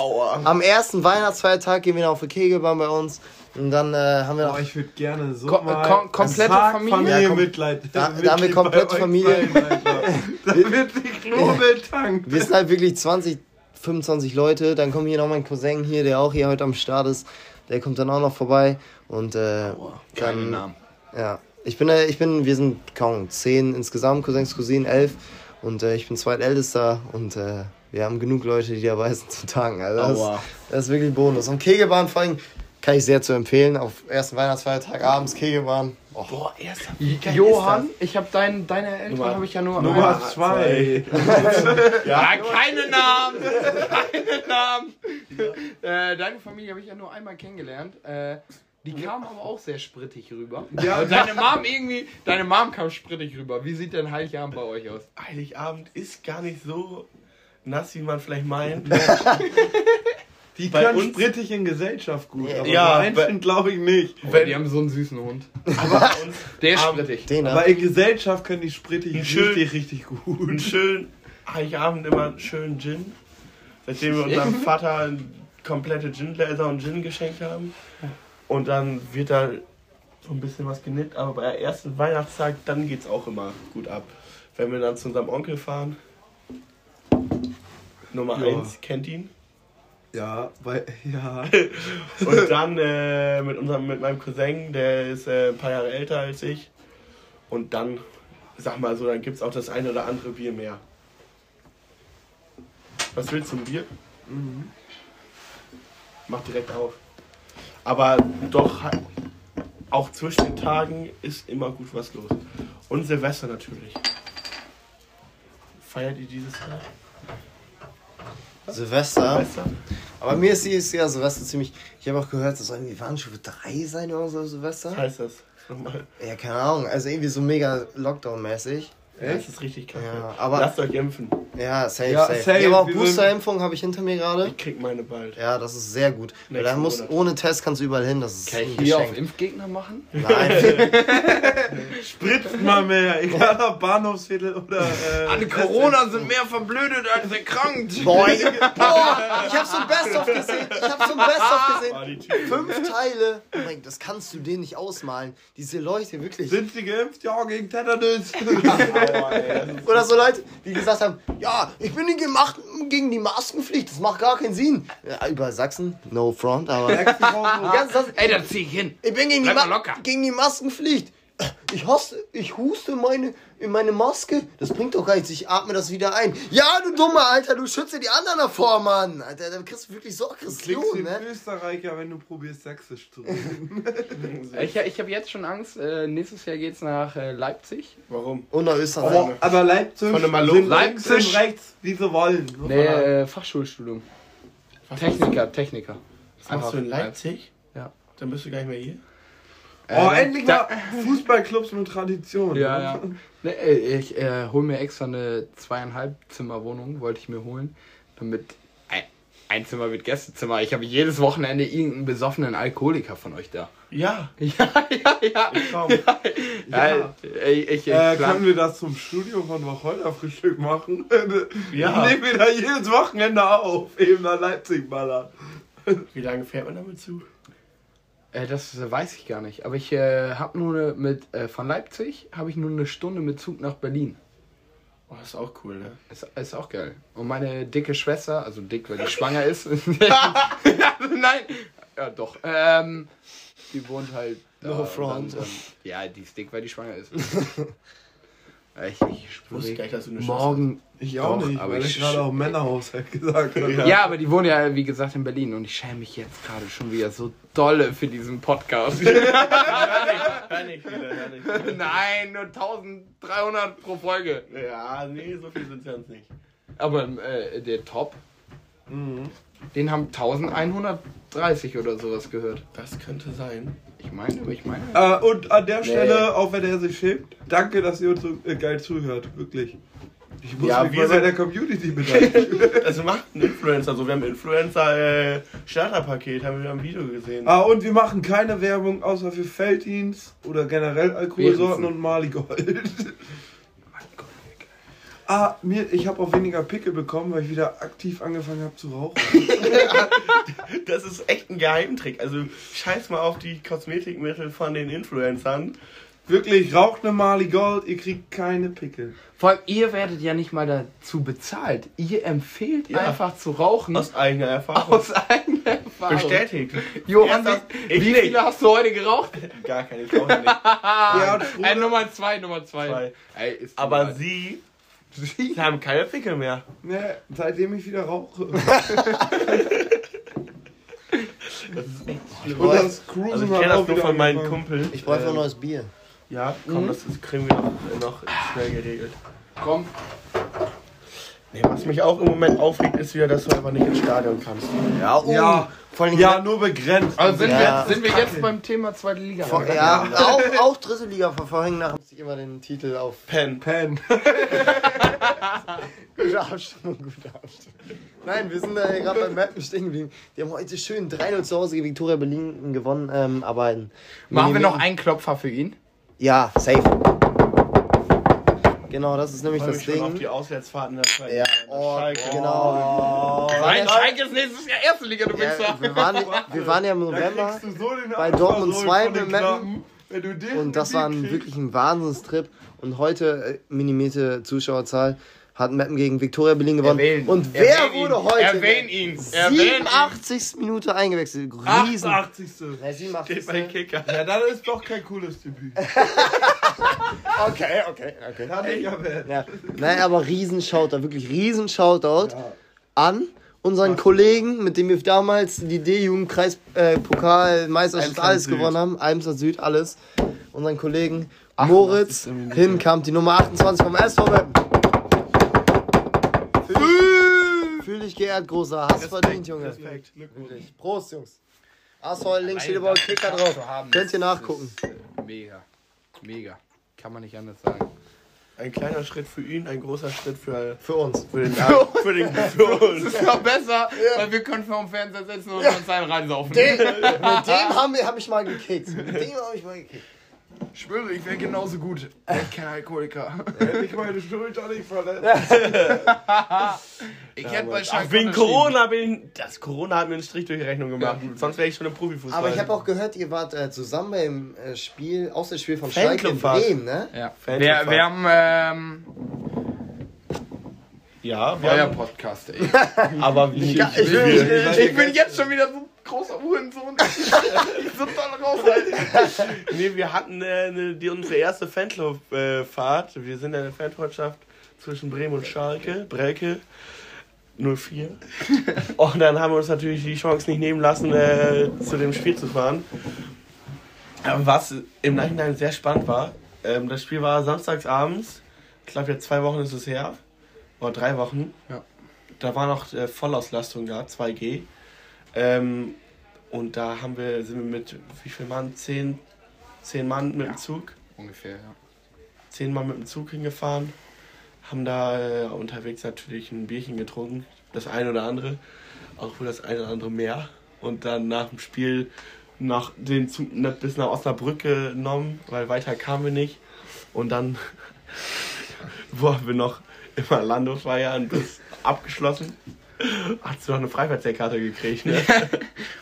am ersten Weihnachtsfeiertag gehen wir dann auf die Kegelbahn bei uns. Und dann äh, haben wir noch Aber ich würde gerne so Kom- mal kom- komplette Tag Familie? Familienmitleid. Da- da haben wir komplette Familie. *laughs* Da wird sich Knobel tankt. Wir sind halt wirklich 20, 25 Leute. Dann kommt hier noch mein Cousin hier, der auch hier heute am Start ist. Der kommt dann auch noch vorbei. Und äh, dann, Namen. ja. Ich bin, äh, ich bin, wir sind kaum 10 insgesamt, Cousins, Cousinen, 11. Und äh, ich bin zweitältester und äh, wir haben genug Leute, die dabei sind zu tagen. Also das, Aua. das ist wirklich Bonus. Und Kegelbahn vor allem kann ich sehr zu empfehlen. Auf ersten Weihnachtsfeiertag abends Kegelbahn. Boah, erster. Johann, ich habe dein, deine Eltern habe ich ja nur Nummer zwei. *laughs* Ja, keine Namen! keine Namen! Äh, deine Familie habe ich ja nur einmal kennengelernt. Äh, die kam aber auch sehr sprittig rüber. Ja, Und deine Mom irgendwie, deine Mom kam sprittig rüber. Wie sieht denn Heiligabend bei euch aus? Heiligabend ist gar nicht so nass, wie man vielleicht meint. Die Bei können uns- sprittig in Gesellschaft gut, aber Ja, ja, Menschen glaube ich nicht. Weil die haben so einen süßen Hund. Aber bei *laughs* uns Der ist sprittig. Den, ne? Aber in Gesellschaft können die sprittig Schön. richtig, richtig einen gut. schönen Heiligabend immer einen schönen Gin. Seitdem wir *laughs* unserem Vater komplette Gingläser und Gin geschenkt haben. Und dann wird da so ein bisschen was genippt. Aber bei der ersten Weihnachtstag, dann geht's auch immer gut ab. Wenn wir dann zu unserem Onkel fahren. Nummer Ja. 1, kennt ihn. Ja, weil, *laughs* ja. *laughs* Und dann äh, mit, unserem, mit meinem Cousin, der ist äh, ein paar Jahre älter als ich. Und dann, sag mal so, dann gibt es auch das eine oder andere Bier mehr. Was willst du, ein Bier? Mach direkt auf. Aber doch, auch zwischen den Tagen ist immer gut was los. Und Silvester natürlich. Feiert ihr dieses Jahr? Silvester. Silvester? Aber mir ist dieses Jahr Silvester ziemlich. Ich habe auch gehört, das soll irgendwie Warnstufe 3 sein oder so Silvester. Was heißt das? Nochmal. Ja, keine Ahnung. Also irgendwie so mega Lockdown-mäßig. Das ist richtig kacke. Ja, aber- Lasst euch impfen. Ja, safe, Ja, safe. safe. Ja, aber auch Wir sind- Boosterimpfung habe ich hinter mir gerade. Ich krieg meine bald. Ja, das ist sehr gut. Weil Nächsten da musst, Monat. ohne Test kannst du überall hin. Das ist Kann ein ich hier auf. Impfgegner machen? *laughs* Nein. *laughs* Spritzt mal mehr, egal ob Bahnhofsviertel oder. Äh, Alle Corona sind mehr verblödet als erkrankt. Boah, *laughs* ich, boah, ich habe so ein Best-of gesehen. Ich habe so ein Best-of Ah, gesehen. Typen. Fünf Teile. Oh mein, das kannst du denen nicht ausmalen. Diese Leute, wirklich. Sind sie geimpft? Ja, gegen Tetanus. *laughs* Oder so Leute, die gesagt haben, ja, ich bin nicht gemacht gegen die Maskenpflicht. Das macht gar keinen Sinn. Ja, über Sachsen, no front, aber... Ganz das, Ey, da zieh ich hin. ich bin gegen die, Bleib Ma locker. gegen die Maskenpflicht. Ich hasse, ich huste meine, in meine Maske. Das bringt doch gar nichts. Ich atme das wieder ein. Ja, du Dummer, Alter, du schütze die anderen davor, Mann. Alter, dann kriegst du wirklich so Aggression, wie ne? ein Österreicher, wenn du probierst, sächsisch zu reden. *laughs* Ich, ich habe jetzt schon Angst. Äh, nächstes Jahr geht's nach äh, Leipzig. Warum? Und nach Österreich. Aber, aber Leipzig Von sind links Leipzig. und rechts, wie sie wollen. So Nee, äh, Fachschulstudium. Techniker, Techniker. Was machst du in Leipzig? Ja. Dann bist du gar nicht mehr hier. Oh, Äh, endlich da- mal Fußballclubs mit Tradition. Ja, ne? ja. Nee, äh, ich äh, hole mir extra eine zweieinhalb Zimmerwohnung, wollte ich mir holen, damit ein, ein Zimmer mit Gästezimmer. Ich habe jedes Wochenende irgendeinen besoffenen Alkoholiker von euch da. Ja, *laughs* Ja, ja, ja. komm. ja. ey, ich, ich, Äh, plan- können wir das zum Studio von Wacholder Frühstück machen? *laughs* Ja. Nehmen wir da jedes Wochenende auf, eben nach Leipzig ballern. Wie lange fährt man damit zu? Äh, das äh, weiß ich gar nicht. Aber ich äh, habe nur eine, mit äh, von Leipzig habe ich nur eine Stunde mit Zug nach Berlin. Oh, das ist auch cool, ne? Ist, ist auch geil. Und meine dicke Schwester, also dick, weil die *laughs* schwanger ist. *laughs* Nein, ja doch. Ähm, die wohnt halt. No front. Dann, ja, die ist dick, weil die schwanger ist. *laughs* ich, ich eine morgen. Ich auch Doch, nicht, aber weil ich ich gerade auch Männerhaushalt *laughs* gesagt habe. Ja. aber die wohnen ja, wie gesagt, in Berlin und ich schäme mich jetzt gerade schon wieder so dolle für diesen Podcast. *laughs* Hör nicht, hör nicht wieder, hör nicht wieder. Nein, nur 1300 pro Folge. Ja, nee, so viel sind es ja nicht. Aber äh, der Top, den haben 1130 oder sowas gehört. Das könnte sein. Ich meine, ich meine. Äh, und an der Stelle, auch wenn er sich schämt, danke, dass ihr uns so äh, geil zuhört. Wirklich. Ich muss Ja, mich weil- bei der Community bedanken. Also *laughs* macht ein Influencer so. Wir haben Influencer äh, Starterpaket, haben wir am Video gesehen. ah, und wir machen keine Werbung außer für Felddienst oder generell Alkoholsorten und Maligold. ah, mir, ich habe auch weniger Pickel bekommen, weil ich wieder aktiv angefangen habe zu rauchen. *laughs* Das ist echt ein Geheimtrick. Also scheiß mal auf die Kosmetikmittel von den Influencern. Wirklich, raucht eine Maligold, ihr kriegt keine Pickel. Vor allem, ihr werdet ja nicht mal dazu bezahlt. Ihr empfehlt Ja. einfach zu rauchen. Aus eigener Erfahrung. aus eigener Erfahrung. Bestätigt. Johann, Ernsthaft? wie, Ich wie viele hast du heute geraucht? *laughs* Gar keine, ich rauche nicht. *laughs* Ja, Äh, Nummer zwei, Nummer zwei. Zwei. Ey, ist Aber normal. sie, sie haben keine Pickel mehr. ne, seitdem ich wieder rauche. *laughs* Das ist echt Ich Und das Cruisen Also ich kenne das nur von meinen. Kumpeln. ich bräuchte noch Ähm, neues Bier. Ja, komm, das, das kriegen wir noch, noch schnell geregelt. Komm. Nee, was mich auch im Moment aufregt, ist wieder, dass du einfach nicht ins Stadion kannst. Ja, oh, Ja. vor allem Ja, nur begrenzt. Also sind, Ja. wir, sind wir jetzt beim Thema zweite Liga? Vor, ja, auch, auch dritte Liga verfolgen nach sich immer den Titel auf. Pen. Pen. *laughs* Gute Abstimmung, gute Abstimmung. Nein, wir sind äh, gerade beim Mappen stehen geblieben. Die haben heute schön 3-0 zu Hause gegen Victoria Berlin gewonnen, ähm, aber Machen wir noch einen Klopfer für ihn? Ja, safe. Genau, das ist nämlich Ich das mich schon auf Ding. die Auswärtsfahrten der zweiten Ja, oh, Schalke. genau. Nein, Schalke ist nächstes Jahr erste Liga, du Ja, Wichser. wir, waren, wir waren ja im November so den bei Dortmund versohlt 2 von den mit Meppen. Und das war ein, wirklich ein Wahnsinnstrip. Und heute, äh, minimierte Zuschauerzahl, hat Meppen gegen Victoria Berlin gewonnen. Erwähnen. Und wer Erwähn wurde ihn. heute? Erwähn ihn. Erwähn ihn. 87. Minute eingewechselt. Riesen. 88. Ja, 87. Steht bei Kicker. Ja, dann ist doch kein cooles Debüt. *laughs* Okay, okay, okay. Kann ich erwähnen. Ja. Nein, aber Riesenshoutout, wirklich Riesenshoutout an unseren Kollegen, mit dem wir damals die D-Jugendkreis äh, alles Süd. gewonnen haben, Eimsland Süd alles. Unseren Kollegen Moritz Hinkamp, die Nummer 28 vom SV Meppen. Fühl, dich geehrt, großer. Hast verdient, Junge. Respekt. Wirklich. Prost, Jungs. Asshole, links steht überall Kicker drauf. haben, Könnt ihr nachgucken. ist, äh, Mega. Mega. Kann man nicht anders sagen. Ein kleiner Schritt für ihn, ein großer Schritt für, Für uns. für den *laughs* für den für uns. Das ist noch besser, weil wir können vor dem Fernseher sitzen und uns einen reinsaufen. Den, *laughs* mit dem haben wir, hab ich mal gekickt. Mit dem habe ich mal gekickt. Ich schwöre, ich wäre genauso gut. Ich kein Alkoholiker. Hätte ich meine Schulter nicht verletzt. Ich hätte bei Ach, Schalke wegen. Corona bin ich, das Corona hat mir einen Strich durch die Rechnung gemacht. Sonst wäre ich schon im Profifußball. Aber ich habe auch gehört, ihr wart äh, zusammen beim äh, Spiel, Auswärtsspiel von Schalke in. Bremen, ne? Ja. Wir, wir haben ähm, ja, wir euer haben, Podcast, ey. *laughs* aber wie Ja, ich will- Ich bin jetzt schon wieder so großer Uhrensohn. *laughs* Ich so toll raus, Alter. Nee, wir hatten äh, ne, die, unsere erste Fanclub-Fahrt. wir sind eine Fanfreundschaft zwischen Bremen und Schalke, Brelke 04. Und dann haben wir uns natürlich die Chance nicht nehmen lassen, äh, zu dem Spiel zu fahren. Ähm, Was im Nachhinein sehr spannend war. Ähm, das Spiel war samstags abends. Ich glaube, jetzt zwei Wochen ist es her. Oder drei Wochen. Ja. Da war noch äh, Vollauslastung da, 2G. Ähm, und da haben wir, sind wir mit wie viel Mann? Zehn, zehn Mann mit dem Zug. Ungefähr, ja. Zehn Mann mit dem Zug hingefahren. Haben da äh, unterwegs natürlich ein Bierchen getrunken. Das eine oder andere. Auch wohl das eine oder andere mehr. Und dann nach dem Spiel nach den Zug bis nach Osnabrück genommen, weil weiter kamen wir nicht. Und dann *laughs* wurden wir noch immer Lando feiern bis abgeschlossen. Hast du noch eine Freifahrtskarte gekriegt, ne?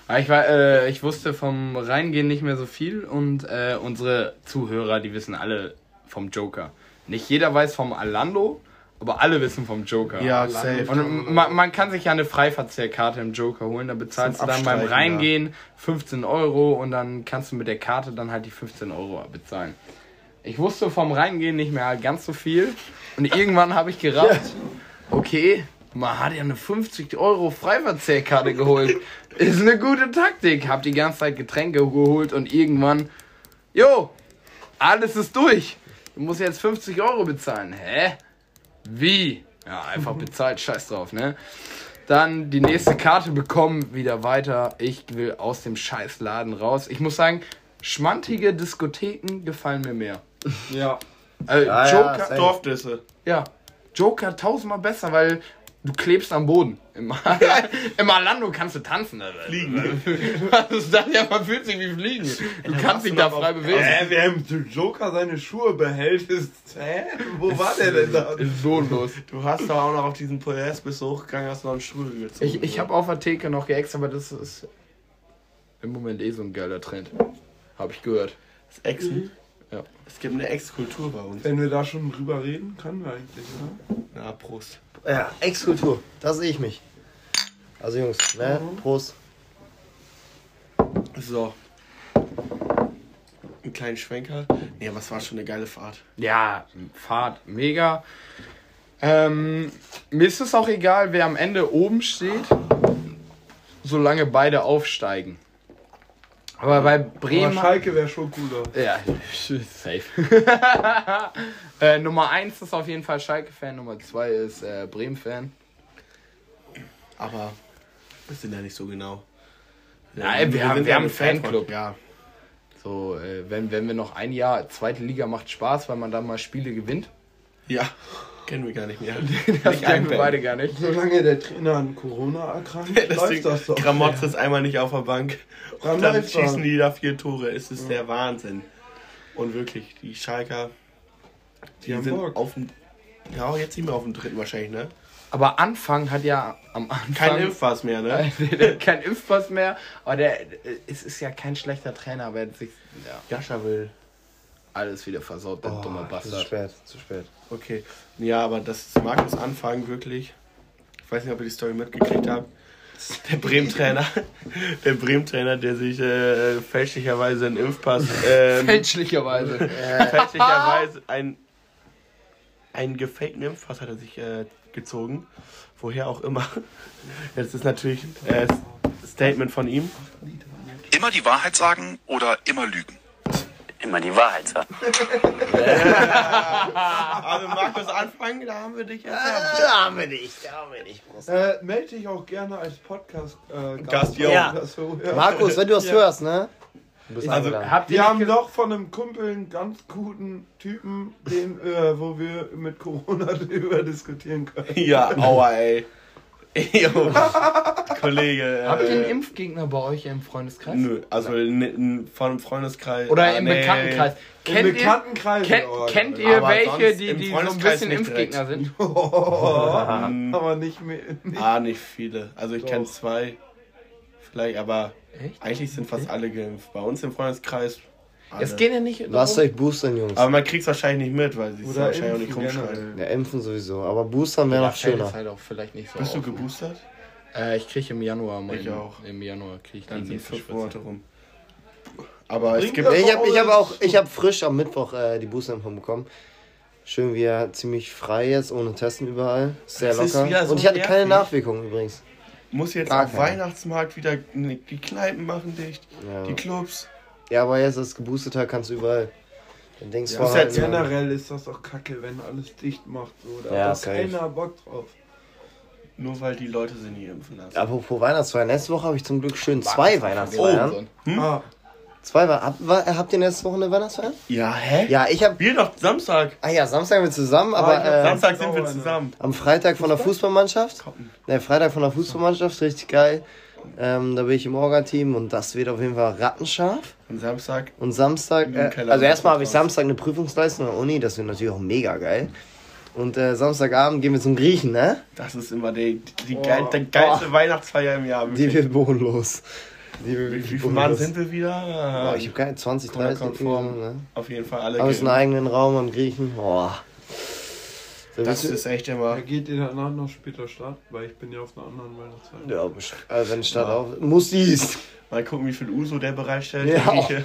Aber Ich, war, äh, ich wusste vom Reingehen nicht mehr so viel und äh, unsere Zuhörer, die wissen alle vom Joker. Nicht jeder weiß vom Alando, aber alle wissen vom Joker. Ja, safe. Und man, man kann sich ja eine Freifahrtskarte im Joker holen, da bezahlst du dann beim Reingehen 15 Euro und dann kannst du mit der Karte dann halt die 15 Euro bezahlen. Ich wusste vom Reingehen nicht mehr ganz so viel und irgendwann habe ich gerafft, okay, man hat ja eine 50 Euro Freifahrtskarte geholt. Ist eine gute Taktik. Hab die ganze Zeit Getränke geholt und irgendwann, jo, alles ist durch. Du musst jetzt 50 Euro bezahlen. Hä? Wie? Ja, einfach bezahlt, scheiß drauf, ne? Dann die nächste Karte bekommen, wieder weiter. Ich will aus dem scheiß Laden raus. Ich muss sagen, schmantige Diskotheken gefallen mir mehr. Ja. Äh, Ja, ja, Joker, safe. Dorfdisse. ja, Joker tausendmal besser, weil du klebst am Boden. Im, *laughs* *laughs* im Alando kannst du tanzen. Fliegen. *laughs* Was ist das? Ja, man fühlt sich wie Fliegen. Du kannst dich da frei bewegen. Hä, wer im Joker seine Schuhe behält, ist. Hä? Wo war der denn da? Ist bodenlos. Du hast doch auch noch auf diesen Podest bis hochgegangen, hast noch einen Stuhl gezogen. Ich, ich habe auf der Theke noch geäxt, aber das ist im Moment eh so ein geiler Trend. Habe ich gehört. Das Exen. Ja. Es gibt eine Ex-Kultur bei uns. Wenn wir da schon drüber reden, können wir eigentlich, oder? Na, Prost. Ja, Ex-Kultur. Da sehe ich mich. Also Jungs, ne? Prost. So. Einen kleinen Schwenker. Nee, aber es war schon eine geile Fahrt. Ja, Fahrt mega. Ähm, mir ist es auch egal, wer am Ende oben steht, solange beide aufsteigen. Aber bei Aber Bremen. Schalke wäre schon cooler. Ja, *laughs* safe. *laughs* äh, Nummer 1 ist auf jeden Fall Schalke-Fan, Nummer 2 ist äh, Bremen-Fan. Aber wir sind ja nicht so genau. Nein, wir haben- sind wir ja haben ein einen Fan Fanclub. Ja. So, äh, wenn, wenn wir noch ein Jahr, zweite Liga macht Spaß, weil man dann mal Spiele gewinnt. Ja. Kennen wir gar nicht mehr. *laughs* Das Nicht kennen wir beide gar nicht. Solange der Trainer an Corona erkrankt, *laughs* Deswegen läuft das doch. Gramotz ist einmal nicht auf der Bank. Dann Und dann schießen die da vier Tore. Es ist der Wahnsinn. Und wirklich, die Schalker, die, Die haben sind Bock. auf dem. Ja, jetzt nicht mehr auf dem dritten wahrscheinlich, ne? Aber Anfang hat ja am Anfang. Kein Impfpass mehr, ne? *laughs* kein Impfpass mehr. Aber der, äh, es ist ja kein schlechter Trainer, er hat sich ja, Jascha will. Alles wieder versaut, der dumme Zu Bastard. spät, zu spät. Okay. Ja, aber das ist Markus Anfang wirklich. Ich weiß nicht, ob ihr die Story mitgekriegt habt. Der Bremen-Trainer, *laughs* der Bremen-Trainer, der sich äh, fälschlicherweise einen Impfpass, *laughs* ähm, Fälschlicherweise. *laughs* fälschlicherweise ein, einen gefakten Impfpass hat er sich äh, gezogen. Woher auch immer. Jetzt ist natürlich äh, Statement von ihm. Immer die Wahrheit sagen oder immer lügen? Immer die Wahrheit sagen. *laughs* Also Markus Anfang, da haben wir dich jetzt. Da haben wir dich, da haben wir dich. Äh, melde dich auch gerne als Podcast äh, Gast. Ja. So, ja. Markus, wenn du das Ja. hörst, ne? Also. Habt Wir haben noch von einem Kumpel einen ganz guten Typen, den, äh, wo wir mit Corona *laughs* drüber diskutieren können. Ja, aua, ey. *laughs* Jo. Kollege. Äh, Habt ihr einen Impfgegner bei euch im Freundeskreis? Nö, also n- n- von einem Freundeskreis. Oder ah, im nee. Bekanntenkreis? Im Kennt ihr, Bekanntenkreis. kennt, oh, kennt ihr Aber welche, die, im die so ein Freundeskreis bisschen Impfgegner sind? *laughs* Mm, Aber nicht mehr. Nicht. ah, nicht viele. Also ich kenne zwei. Vielleicht, aber Echt? eigentlich sind fast alle geimpft. Bei uns im Freundeskreis. Alle. Es geht ja nicht Lasst darum, euch boostern, Jungs. aber man kriegt es wahrscheinlich nicht mit, weil sie es Oder wahrscheinlich auch nicht rumschreiben. Ja, impfen sowieso. Aber boostern wäre ja, noch schöner. halt auch vielleicht nicht so Bist du geboostert? Äh, ich kriege im Januar mein, Ich auch. Im Januar kriege ich Dann die nächste fünf Spritze. Monate rum. Aber es gibt. Ich habe ich hab auch, ich habe frisch am Mittwoch äh, die Boosterimpfung bekommen. Schön wieder ziemlich frei jetzt, ohne Testen überall. Sehr Das locker. so Und ich hatte keine nervig. Nachwirkungen übrigens. Muss jetzt Gar keine. Weihnachtsmarkt wieder ne, die Kneipen machen dicht, Ja. die Clubs. Ja, aber jetzt ist geboostet hat, kannst du überall. Dann denkst du Ja, halt Generell ist das doch kacke, wenn alles dicht macht. So. Da Ja, hat keiner Bock drauf. Nur weil die Leute sie nie impfen lassen. Apropos Weihnachtsfeiern. Letzte Woche habe ich zum Glück schön zwei Weihnachtsfeiern. Hm? Ah, Zwei Wei- hab, wa- habt ihr nächste Woche eine Weihnachtsfeier? Ja, hä? Ja, ich habe. Wir doch Samstag. Ah ja, Samstag sind wir zusammen, aber hab äh, Samstag sind wir zusammen. am Freitag von der Fußballmannschaft. Ne, Freitag von der Fußballmannschaft, richtig geil. Ähm, da bin ich im Orga-Team und das wird auf jeden Fall rattenscharf. Und Samstag. Und Samstag, äh, also erstmal habe ich. Samstag eine Prüfungsleistung an der Uni, das wird natürlich auch mega geil. Und äh, Samstagabend gehen wir zum Griechen, ne? Das ist immer die, die geil, der geilste Weihnachtsfeier im Jahr. Die Wirklich. wird bodenlos. Die wird Wie wirklich wie viele Mann bodenlos. sind wir wieder? Boah, ich habe keine 20, 30. irgendwie so, Corona-konform. ne? Auf jeden Fall alle. Aber es ist ein geimpft. eigenen Raum am Griechen. Boah. Da Das du- ist echt da immer. geht ihr danach noch später Start, weil ich bin ja auf einer anderen Weihnachtsfeier. ja, also wenn Stadt auf. Muss dies. Mal gucken, wie viel Uso der bereitstellt. Ja.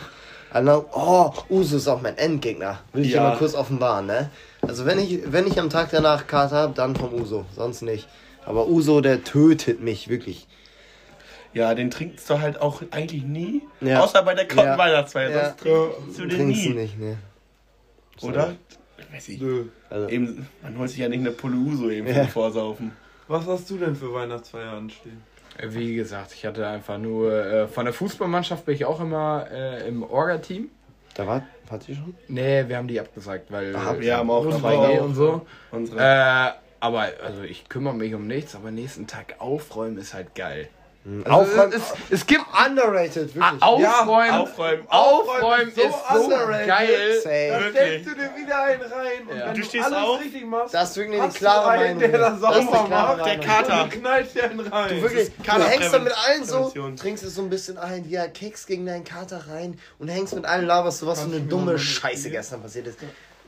Also, oh, Uso ist auch mein Endgegner. Will ich Ja. ja mal kurz offenbaren, ne? Also wenn ich, wenn ich am Tag danach Karte habe, dann vom Uso. Sonst nicht. Aber Uso, der tötet mich wirklich. Ja, den trinkst du halt auch eigentlich nie. Ja. Außer bei der Ja. Kottenweihnachtsfeier. Ja. Sonst trinkst du den Trinkst du nie. nicht, ne? Oder? Weiß ich. Nö. Also, Eben, man holt sich ja nicht eine Pulle Uso eben Ja. zum Vorsaufen. Was hast du denn für Weihnachtsfeier anstehen? Wie gesagt, ich hatte einfach nur äh, von der Fußballmannschaft bin ich auch immer äh, im Orga-Team. da war, ihr schon? Nee, wir haben die abgesagt, weil Ach, äh, wir haben auch geht und so. Unsere. Äh, aber also ich kümmere mich um nichts, aber nächsten Tag aufräumen ist halt geil. Also Aufräumen. Es, es, gibt Underrated, wirklich. Aufräumen, Aufräumen. Aufräumen ist so, underrated. geil. Safe. Da steckst du dir wieder einen rein und Ja. wenn Du du, stehst alles auf? richtig machst, Das ist wirklich eine klare einen, Meinung. der das eine sauber macht, Der. Kater. und du knallst dir einen rein. Du wirklich, du hängst dann mit allen so, Prävention. trinkst es so ein bisschen ein, ja, Keks gegen deinen Kater rein und hängst mit allen laberst du, was für Kannst eine du mir dumme Scheiße gestern passiert ist.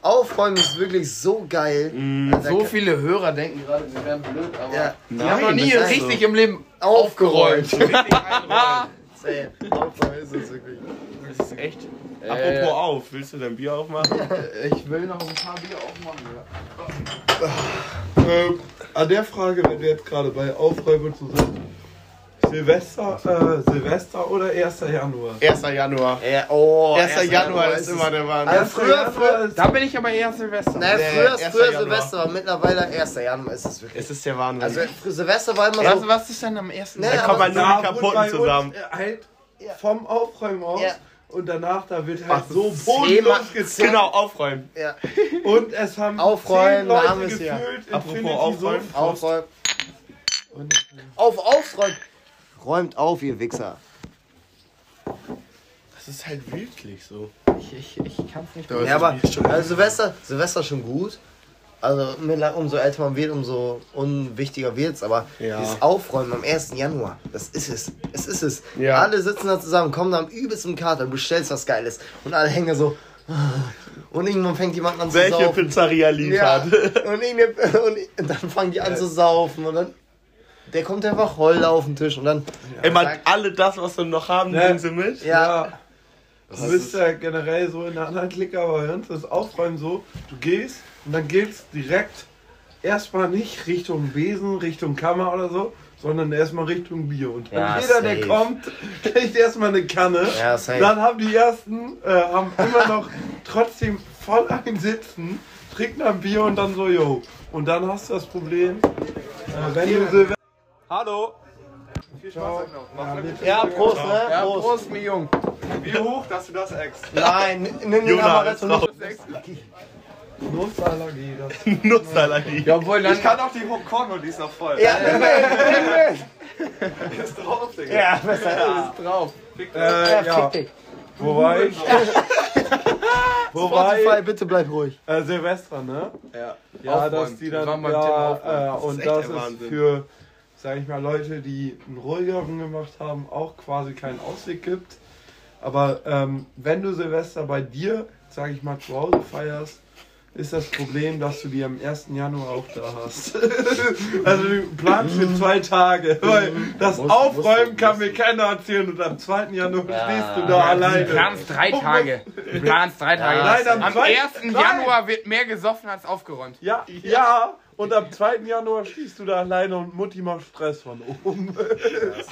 Aufräumen ist wirklich so geil. Alter, So viele Hörer denken gerade, wir wären blöd, aber Ja, die haben noch nie richtig so. im Leben aufgeräumt. aufgeräumt. Safe. Aufräumen *laughs* ist es wirklich. Das ist echt. Äh. Apropos auf, willst du dein Bier aufmachen? Ich will noch ein paar Bier aufmachen. Ja. Ähm, an der Frage, wenn wir jetzt gerade bei Aufräumen so sind, Silvester, äh, Silvester oder 1. Januar? 1. Januar. Ja, oh, 1. Januar ist immer der Wahnsinn. Also früher, früher, Da bin ich aber eher Silvester. nein, Nee, früher, 1. früher Januar. Silvester, aber mittlerweile 1. Januar ist es wirklich. Es ist der Wahnsinn. Also Silvester war immer Was, so. was ist denn am ersten Nee, da kommen halt nur die Kaputten zusammen. äh, Halt vom Aufräumen aus. Ja. Und danach, da wird halt Ach, so bodenlos gezockt. Genau, aufräumen. Ja, *laughs* Und es haben Aufräumen, zehn Leute ist ja. gefühlt Apropos Infinity aufräumen. so aufräumen. Auf, aufräumen. Räumt auf, ihr Wichser. Das ist halt wirklich so. Ich, ich, ich kann's nicht Ja, aber es schon- also Silvester, Silvester schon gut. Also umso älter man wird, umso unwichtiger wird's. Aber Ja. dieses Aufräumen am 1. Januar, das ist es. Es ist es. Ja. Alle sitzen da zusammen, kommen da am übelsten Kater, du bestellst was Geiles. Und alle hängen so. Und irgendwann fängt jemand an zu Welche saufen. Pizzeria Ja, liefert? und, irgende- und dann fangen die an zu saufen. Und dann. Der kommt einfach heul auf den Tisch und dann. Immer zack. alle das, was wir noch haben, Ja. nehmen sie mit. Ja, Ja. Du bist ja generell so in der anderen Clique, aber bei uns ist Aufräumen so, du gehst und dann geht's direkt erstmal nicht Richtung Besen, Richtung Kammer oder so, sondern erstmal Richtung Bier. Und Ja, jeder, der safe. kommt, *laughs* kriegt erstmal eine Kanne. Ja, safe. Dann haben die ersten, äh, haben immer noch trotzdem voll ein Sitzen, trinken ein Bier und dann so, yo. Und dann hast du das Problem, äh, wenn du Silvester. Hallo! Viel Spaß euch noch. ja, Prost, ne? Ja, Prost. Prost, mir Jung. Wie hoch, dass du das eckst? Nein, nimm den Jonas, Amaretto raus. nicht. Nutzallergie. Das Nutzallergie. Ja, obwohl dann. Ich kann auch die Hochkorn und die ist noch voll. Ja, *laughs* nimm ist drauf, Digga. Ja, besser. drauf. Äh, ja. Fick dich. Wo war ich? *laughs* Wo war Spotify, ich? bitte bleib ruhig. Äh, Silvester, ne? Ja, Ja, Aufräumen. dass die dann, Thema ja, Aufräumen. äh, Das ist und echt das der ist für, sag ich mal, Leute, die einen ruhigeren gemacht haben, auch quasi keinen Ausweg gibt. Aber ähm, wenn du Silvester bei dir, sag ich mal, zu Hause feierst, ist das Problem, dass du die am 1. Januar auch da hast. *laughs* also du planst für zwei Tage, weil das Muss- Aufräumen muss- kann mir keiner erzählen und am 2. Januar Ja. stehst du da alleine. Du planst drei Tage. *laughs* Du planst drei Tage. Nein, am am zwei- 1. Nein. Januar wird mehr gesoffen als aufgeräumt. Ja, ja, und am 2. Januar stehst du da alleine und Mutti macht Stress von oben.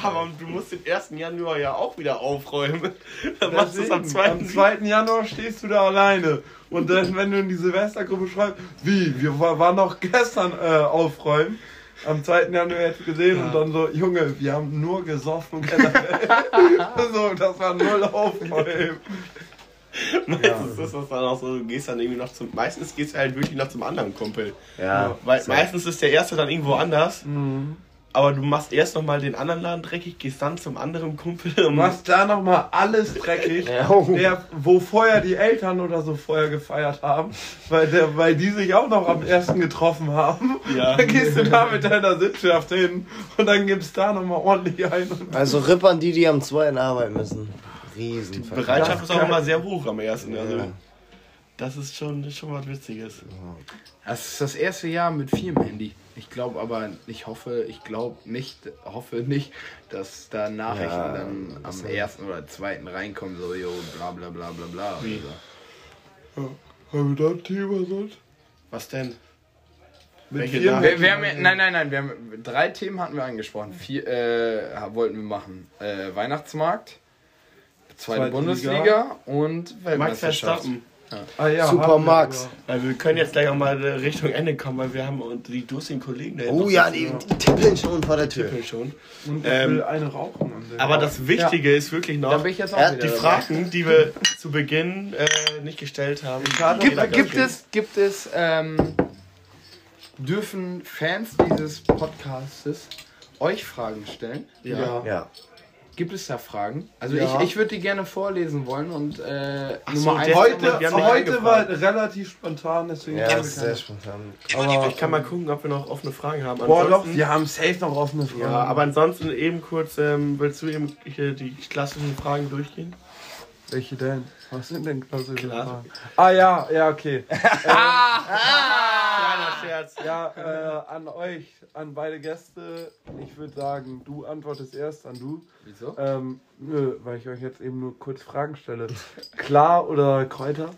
Aber du musst den 1. Januar ja auch wieder aufräumen. Dann machst du es am Deswegen, 2. am 2. Januar stehst du da alleine. Und dann, wenn du in die Silvestergruppe schreibst, wie, wir war- waren noch gestern äh, aufräumen. Am 2. Januar hätte ich gesehen und dann so, Junge, wir haben nur gesoffen *laughs* so, das war null aufräumen. *laughs* Meistens ist das dann auch so, du gehst dann irgendwie noch zum. Meistens gehst du halt wirklich noch zum anderen Kumpel. Ja. Weil meistens ist der erste dann irgendwo anders. Mhm. Aber du machst erst nochmal den anderen Laden dreckig, gehst dann zum anderen Kumpel und machst da nochmal alles dreckig, *laughs* Ja. der, wo vorher die Eltern oder so vorher gefeiert haben, weil, der, weil die sich auch noch am ersten getroffen haben. Ja. Dann gehst du da mit deiner Sitzschaft hin und dann gibst da nochmal ordentlich ein. Also rippern die, die am 2. arbeiten müssen. Riesen. Bereitschaft ist auch immer sehr hoch am ersten. Also Ja. das ist schon, das ist schon was Witziges. Das ist das erste Jahr mit vielem Handy. Ich glaube aber, ich hoffe, ich glaube nicht, hoffe nicht, dass da Nachrichten Ja, dann am ersten oder zweiten reinkommen, so, jo, bla bla bla bla bla. Wie? Also. Haben wir da ein Thema sonst? Was denn? Mit Welche? Wir, wir haben, nein, nein, nein, wir haben drei Themen hatten wir angesprochen. Vier äh, wollten wir machen. Äh, Weihnachtsmarkt, zweite, Zweite Bundesliga Liga. und Max. Verstappen. Ah, ja, Super haben wir Max. Weil wir können jetzt gleich auch mal Richtung Ende kommen, weil wir haben und die durstigen Kollegen da Oh ja, die, die tippeln schon vor der Tür. Tippeln schon. aber. Und ich Ähm, will eine rauchen. Aber das Wichtige ist wirklich noch, bin ich jetzt auch Ja, wieder die dabei. Fragen, die wir zu Beginn äh, nicht gestellt haben. Gibt- Gibt, es, gibt es, ähm, dürfen Fans dieses Podcastes euch Fragen stellen? Ja. Ja. Gibt es da Fragen? Also Ja. ich, ich würde die gerne vorlesen wollen und äh, so, Heute, heute war relativ spontan, deswegen Ja, das ist sehr spontan. Aber, Ich kann mal gucken, ob wir noch offene Fragen haben. Boah, doch, Ansonsten- wir haben safe noch offene Fragen. Ja, aber ansonsten eben kurz, ähm, willst du eben hier die klassischen Fragen durchgehen? Welche denn? Was sind denn klassische Klar. Fragen? Ah ja, ja, okay. *laughs* Kleiner Scherz. Ja, äh, an euch, an beide Gäste. Ich würde sagen, du antwortest erst an du. Wieso? Ähm, nö, weil ich euch jetzt eben nur kurz Fragen stelle. Klar oder Kräuter?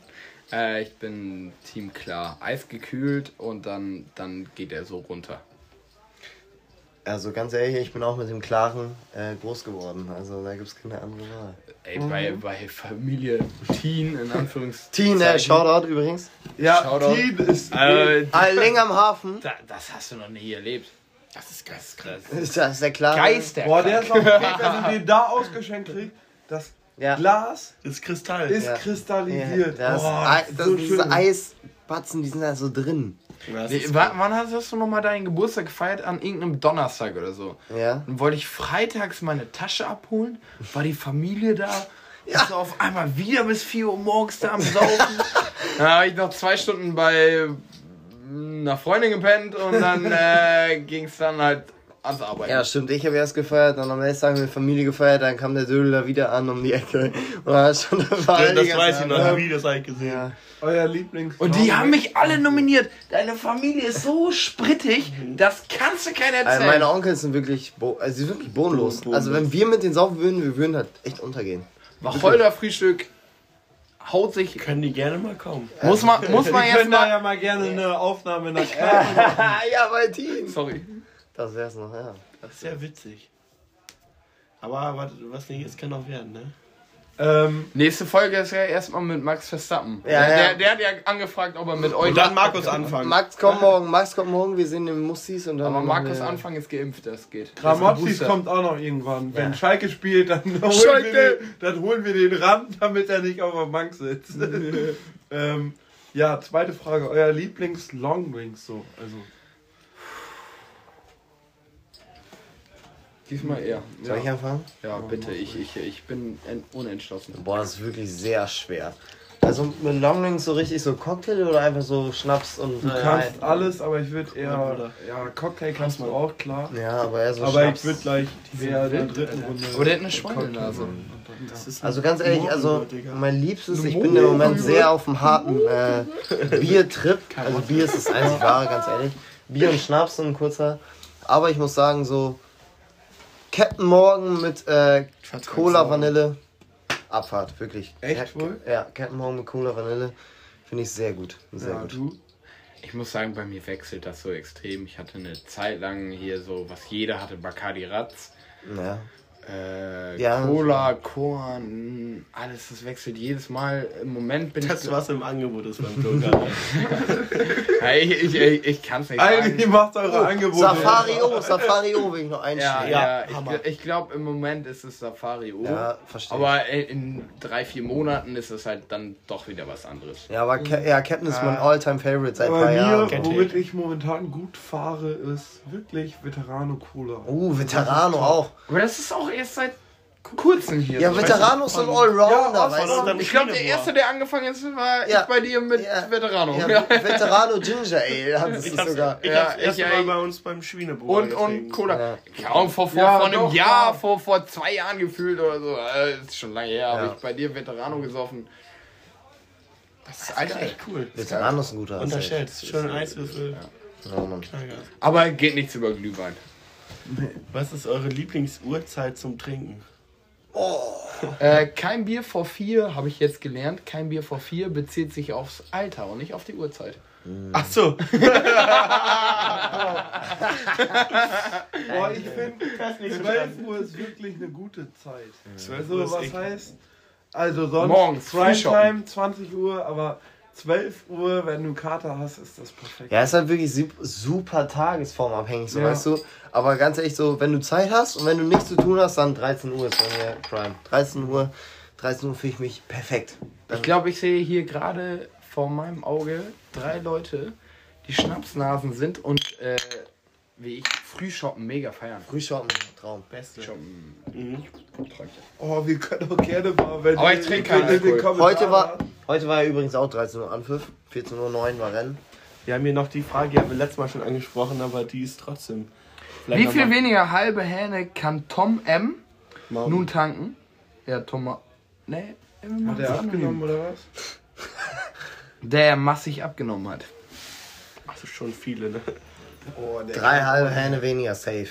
Äh, ich bin Team klar. Eis gekühlt und dann, dann geht er so runter. Also ganz ehrlich, ich bin auch mit dem Klaren äh, groß geworden. Also da gibt es keine andere Wahl. Ey, bei, bei Familie Teen, in Anführungszeichen. Teen, äh, Shoutout übrigens. Ja, Shoutout. Teen ist. Äh, Ah, länger am Hafen. da, das hast du noch nie erlebt. Das ist ganz krass. Das ist der Klare. Geister. Boah, der ist auch okay, wenn du den da ausgeschenkt kriegst. Das Ja. Glas Das ist Kristall. ist Ja. kristallisiert. Ja, das, Boah, das, so diese schön. Eisbatzen, die sind da so drin. Nee, ist wann, hast du nochmal deinen Geburtstag gefeiert? An irgendeinem Donnerstag oder so. Ja. Dann wollte ich freitags meine Tasche abholen, war die Familie da. *laughs* Ja. So auf einmal wieder bis 4 Uhr morgens da am Saufen. *laughs* dann habe ich noch zwei Stunden bei einer Freundin gepennt und dann äh, ging es dann halt ans Arbeiten. Ja, stimmt. Ich habe erst gefeiert, dann am nächsten Tag mit Familie gefeiert, dann kam der Dödel wieder an um die Ecke. Und dann schon war Ja, die das weiß ich noch, die Videos habe ich gesehen. Ja. Euer Lieblings. Und die haben mich alle nominiert. Deine Familie ist so sprittig, das kannst du keiner Also erzählen. meine Onkels sind wirklich, bo also sie sind wirklich bodenlos. Bodenlos. Also wenn wir mit denen saufen würden, wir würden halt echt untergehen. Wacholder-Frühstück haut sich. Können die gerne mal kommen. Muss man, muss *laughs* man Wir jetzt können da ja mal gerne eine Aufnahme der Kneipe *laughs* ja, bei Team. Sorry. Das wär's noch, ja. Das ist sehr witzig. Aber was, was nicht ist, kann auch werden, ne? ähm, Nächste Folge ist ja erstmal mit Max Verstappen. Ja, der, ja. Der, der hat ja angefragt, ob er mit euch. Und dann Markus anfangen. Max kommt morgen, Max kommt morgen, wir sehen den Mustis und dann. Aber Markus wir- Anfang ist geimpft, das geht. Ist kommt auch noch irgendwann. Wenn Ja. Schalke spielt, dann holen, Schalke! Wir den, dann holen wir den ran, damit er nicht auf der Bank sitzt. *laughs* ähm, ja, zweite Frage. Euer Lieblings-Longdrinks so. Also, Diesmal eher. Soll ich anfangen? Ja, bitte. Ich, ich, ich bin en- unentschlossen. Boah, das ist wirklich sehr schwer. Also mit Longdrinks so richtig so Cocktail oder einfach so Schnaps und. du äh, kannst ein- alles, aber ich würde Ja, eher. Ja, Cocktail kannst du auch, klar. Ja, aber eher so Aber Schnaps. ich würde gleich der, der dritten Runde. Aber der hat eine Schweinenase. Ist Also ganz ehrlich, also mein Liebstes, ich bin im Moment sehr auf dem harten äh, *laughs* Biertrip. Also Bier ist das einzig wahre, ganz ehrlich. Bier und Schnaps so ein kurzer. Aber ich muss sagen, so Captain Morgan mit äh, Cola Vanille. Abfahrt, wirklich. Echt wohl? Ja, Captain Morgan mit Cola Vanille. Finde ich sehr gut. Sehr Ja, gut. du? Ich muss sagen, bei mir wechselt das so extrem. Ich hatte eine Zeit lang hier so, was jeder hatte, Bacardi Ratz. Ja. Äh, Ja. Cola, Korn, alles, das wechselt jedes Mal. Im Moment bin Das, ich. was im Angebot ist beim. Ja, *laughs* ich ich, ich, ich kann es nicht Eigentlich sagen. macht eure Angebote. Safari O, Safari O will ich noch Ja, einschieben. ja, Hammer. ich, ich glaube, im Moment ist es Safari O. Ja, verstehe. Aber in drei, vier Monaten ist es halt dann doch wieder was anderes. Ja, aber Ca ja, Captain ist mein All-Time Favorite seit paar Jahren. womit ich momentan gut fahre, ist wirklich Veterano Cola. Uh, Veterano auch. Aber das ist auch erst seit kurzem hier. Ja, so. Veterano ist so ein Allrounder, Ja, weißt du? Ich glaube, der erste, der angefangen ist, war Ja. ich bei dir mit Ja. Veterano. Ja, Ja. Veterano Ginger Ale *laughs* Ich hab's, sogar. ich Ja, hab's ich- mal bei uns beim Schweinebohr Und, und. Cola. Ja. Kaum vor, vor, Ja, vor einem doch, Jahr, ja. vor, vor zwei Jahren gefühlt oder so. Äh, ist schon lange her, habe Ja. ich bei dir Veterano gesoffen. Das ist eigentlich echt cool. Veterano ist ein guter. Unterschätzt. Schön Eiswürfel. Ja. Knallgas. Aber geht nichts über Glühwein. Was ist eure Lieblingsuhrzeit zum Trinken? Äh, kein Bier vor vier, habe ich jetzt gelernt. Kein Bier vor vier bezieht sich aufs Alter und nicht auf die Uhrzeit. Ach so. Boah, ich finde, 12 Uhr ist wirklich eine gute Zeit. 12 Also, Uhr ist was heißt? Also, sonst Morgens, Primetime Frühshoppen. 20 Uhr, aber 12 Uhr, wenn du Kater hast, ist das perfekt. Ja, ist halt wirklich sup- super tagesformabhängig, so Ja. weißt du. Aber ganz ehrlich, so, wenn du Zeit hast und wenn du nichts zu tun hast, dann 13 Uhr ist bei mir Prime. 13 Uhr, 13 Uhr fühle ich mich perfekt. Ich glaube, ich sehe hier gerade vor meinem Auge drei Leute, die Schnapsnasen sind und äh, wie ich Frühshoppen mega feiern. Frühschoppen, Traum. Beste. Shoppen. Mhm. Oh, wir können auch gerne mal, wenn Aber ich trinke keinen in den Alkohol. Kommentaren Heute war, heute war ja übrigens auch 13 Uhr Anpfiff. 14 Uhr 9 war Rennen. Wir haben hier noch die Frage, die haben wir letztes Mal schon angesprochen, aber die ist trotzdem. Wie viel mal- weniger halbe Hähne kann Tom M. Mal- nun tanken? Ja, Tom. Nee, Hat er abgenommen oder was? Der massig abgenommen hat. Ach, schon viele, ne? Drei halbe Hähne weniger safe.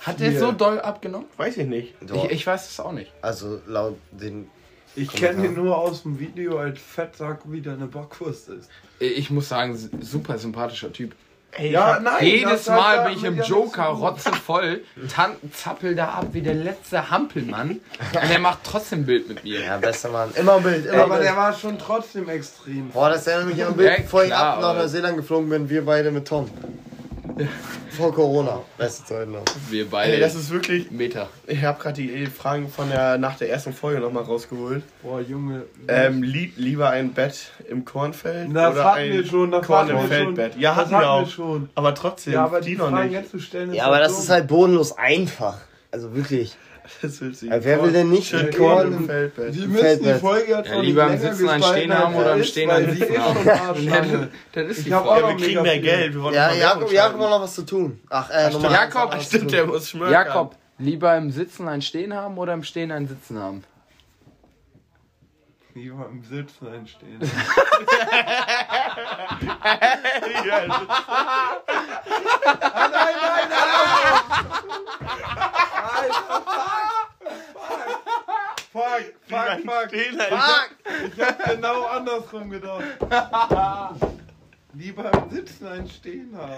Hat der Vier. so doll abgenommen? Weiß ich nicht. Ich, ich weiß es auch nicht. also laut den. Ich kenne ihn nur aus dem Video als Fettsack, wie deine Bockwurst ist. Ich muss sagen, super sympathischer Typ. Ey, Ja, nein. Jedes Mal bin ich im Joker rotzevoll, *laughs* tan zappel da ab wie der letzte Hampelmann und er macht trotzdem ein Bild mit mir. Ja, bester Mann. Immer ein Bild, immer Ey, aber Bild. der war schon trotzdem extrem. Boah, das erinnert mich an ein Bild, Ja, bevor ich ab nach Neuseeland geflogen bin, wir beide mit Tom. *laughs* Vor Corona. Beste Zeit noch. Wir beide ey, das ist wirklich. Meter. Ich habe gerade die Fragen von der nach der ersten Folge nochmal rausgeholt. Boah, Junge. Ähm, lieb, lieber ein Bett im Kornfeld das oder hatten ein wir schon, das Korn hatten im wir schon. Feldbett? Ja, das hatten wir auch. schon. Aber trotzdem, Ja, aber die die noch Fragen nicht. jetzt zu stellen ist Ja, aber das dumm. ist halt bodenlos einfach. Also wirklich. Das Ja, wer will denn nicht Schön mit Korn im im Feldbett. Die müssen die Feldbett. Folge jetzt Ja, lieber im länger Sitzen einen Stehen haben oder er im ist, Stehen einen die Sitzen haben. *laughs* ist die Frage. auch Ja, wir kriegen mehr viel. Geld. Wir wollen Ja, Jakob, Jakob hat noch was zu tun. Ach, äh, Nummer Jakob, hat Stimmt, der muss schmökern. Jakob, lieber im Sitzen ein Stehen haben oder im Stehen ein Sitzen haben? Lieber im Sitzen einstehen. *laughs* *laughs* Ja, Fuck, fuck, fuck. Stehen, Alter. Ich hab genau andersrum gedacht. Lieber im Sitzen ein Stehen haben.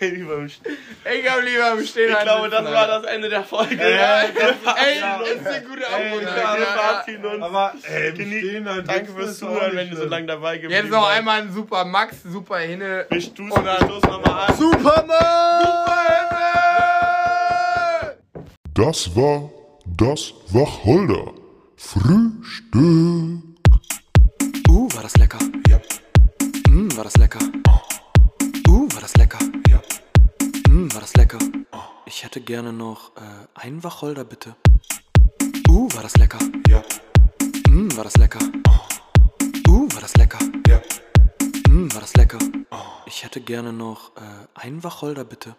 Lieber im Stehen. Ich hab lieber im Stehen Ich glaube, das war das Ende der Folge. Ey, Ja. ist eine gute Ey, uns. Aber ey, im Stehen ein Danke fürs Zuhören, wenn ihr so lange dabei geblieben Jetzt noch einmal ein super Max, super Hinne. Wir stoßen, wir stoßen nochmal an. Superman! Das war das Wacholder Frühstück. Uh, war das lecker. Ja. Mm, war das lecker. Uh, war das lecker. Ja. Mm, war das lecker. Ich hätte gerne noch äh, einen Wacholder, bitte. Uh, war das lecker. Ja. Mm, war das lecker. Uh, war das lecker. Ja. Mm, war das lecker. Ich hätte gerne noch äh, einen Wacholder, bitte.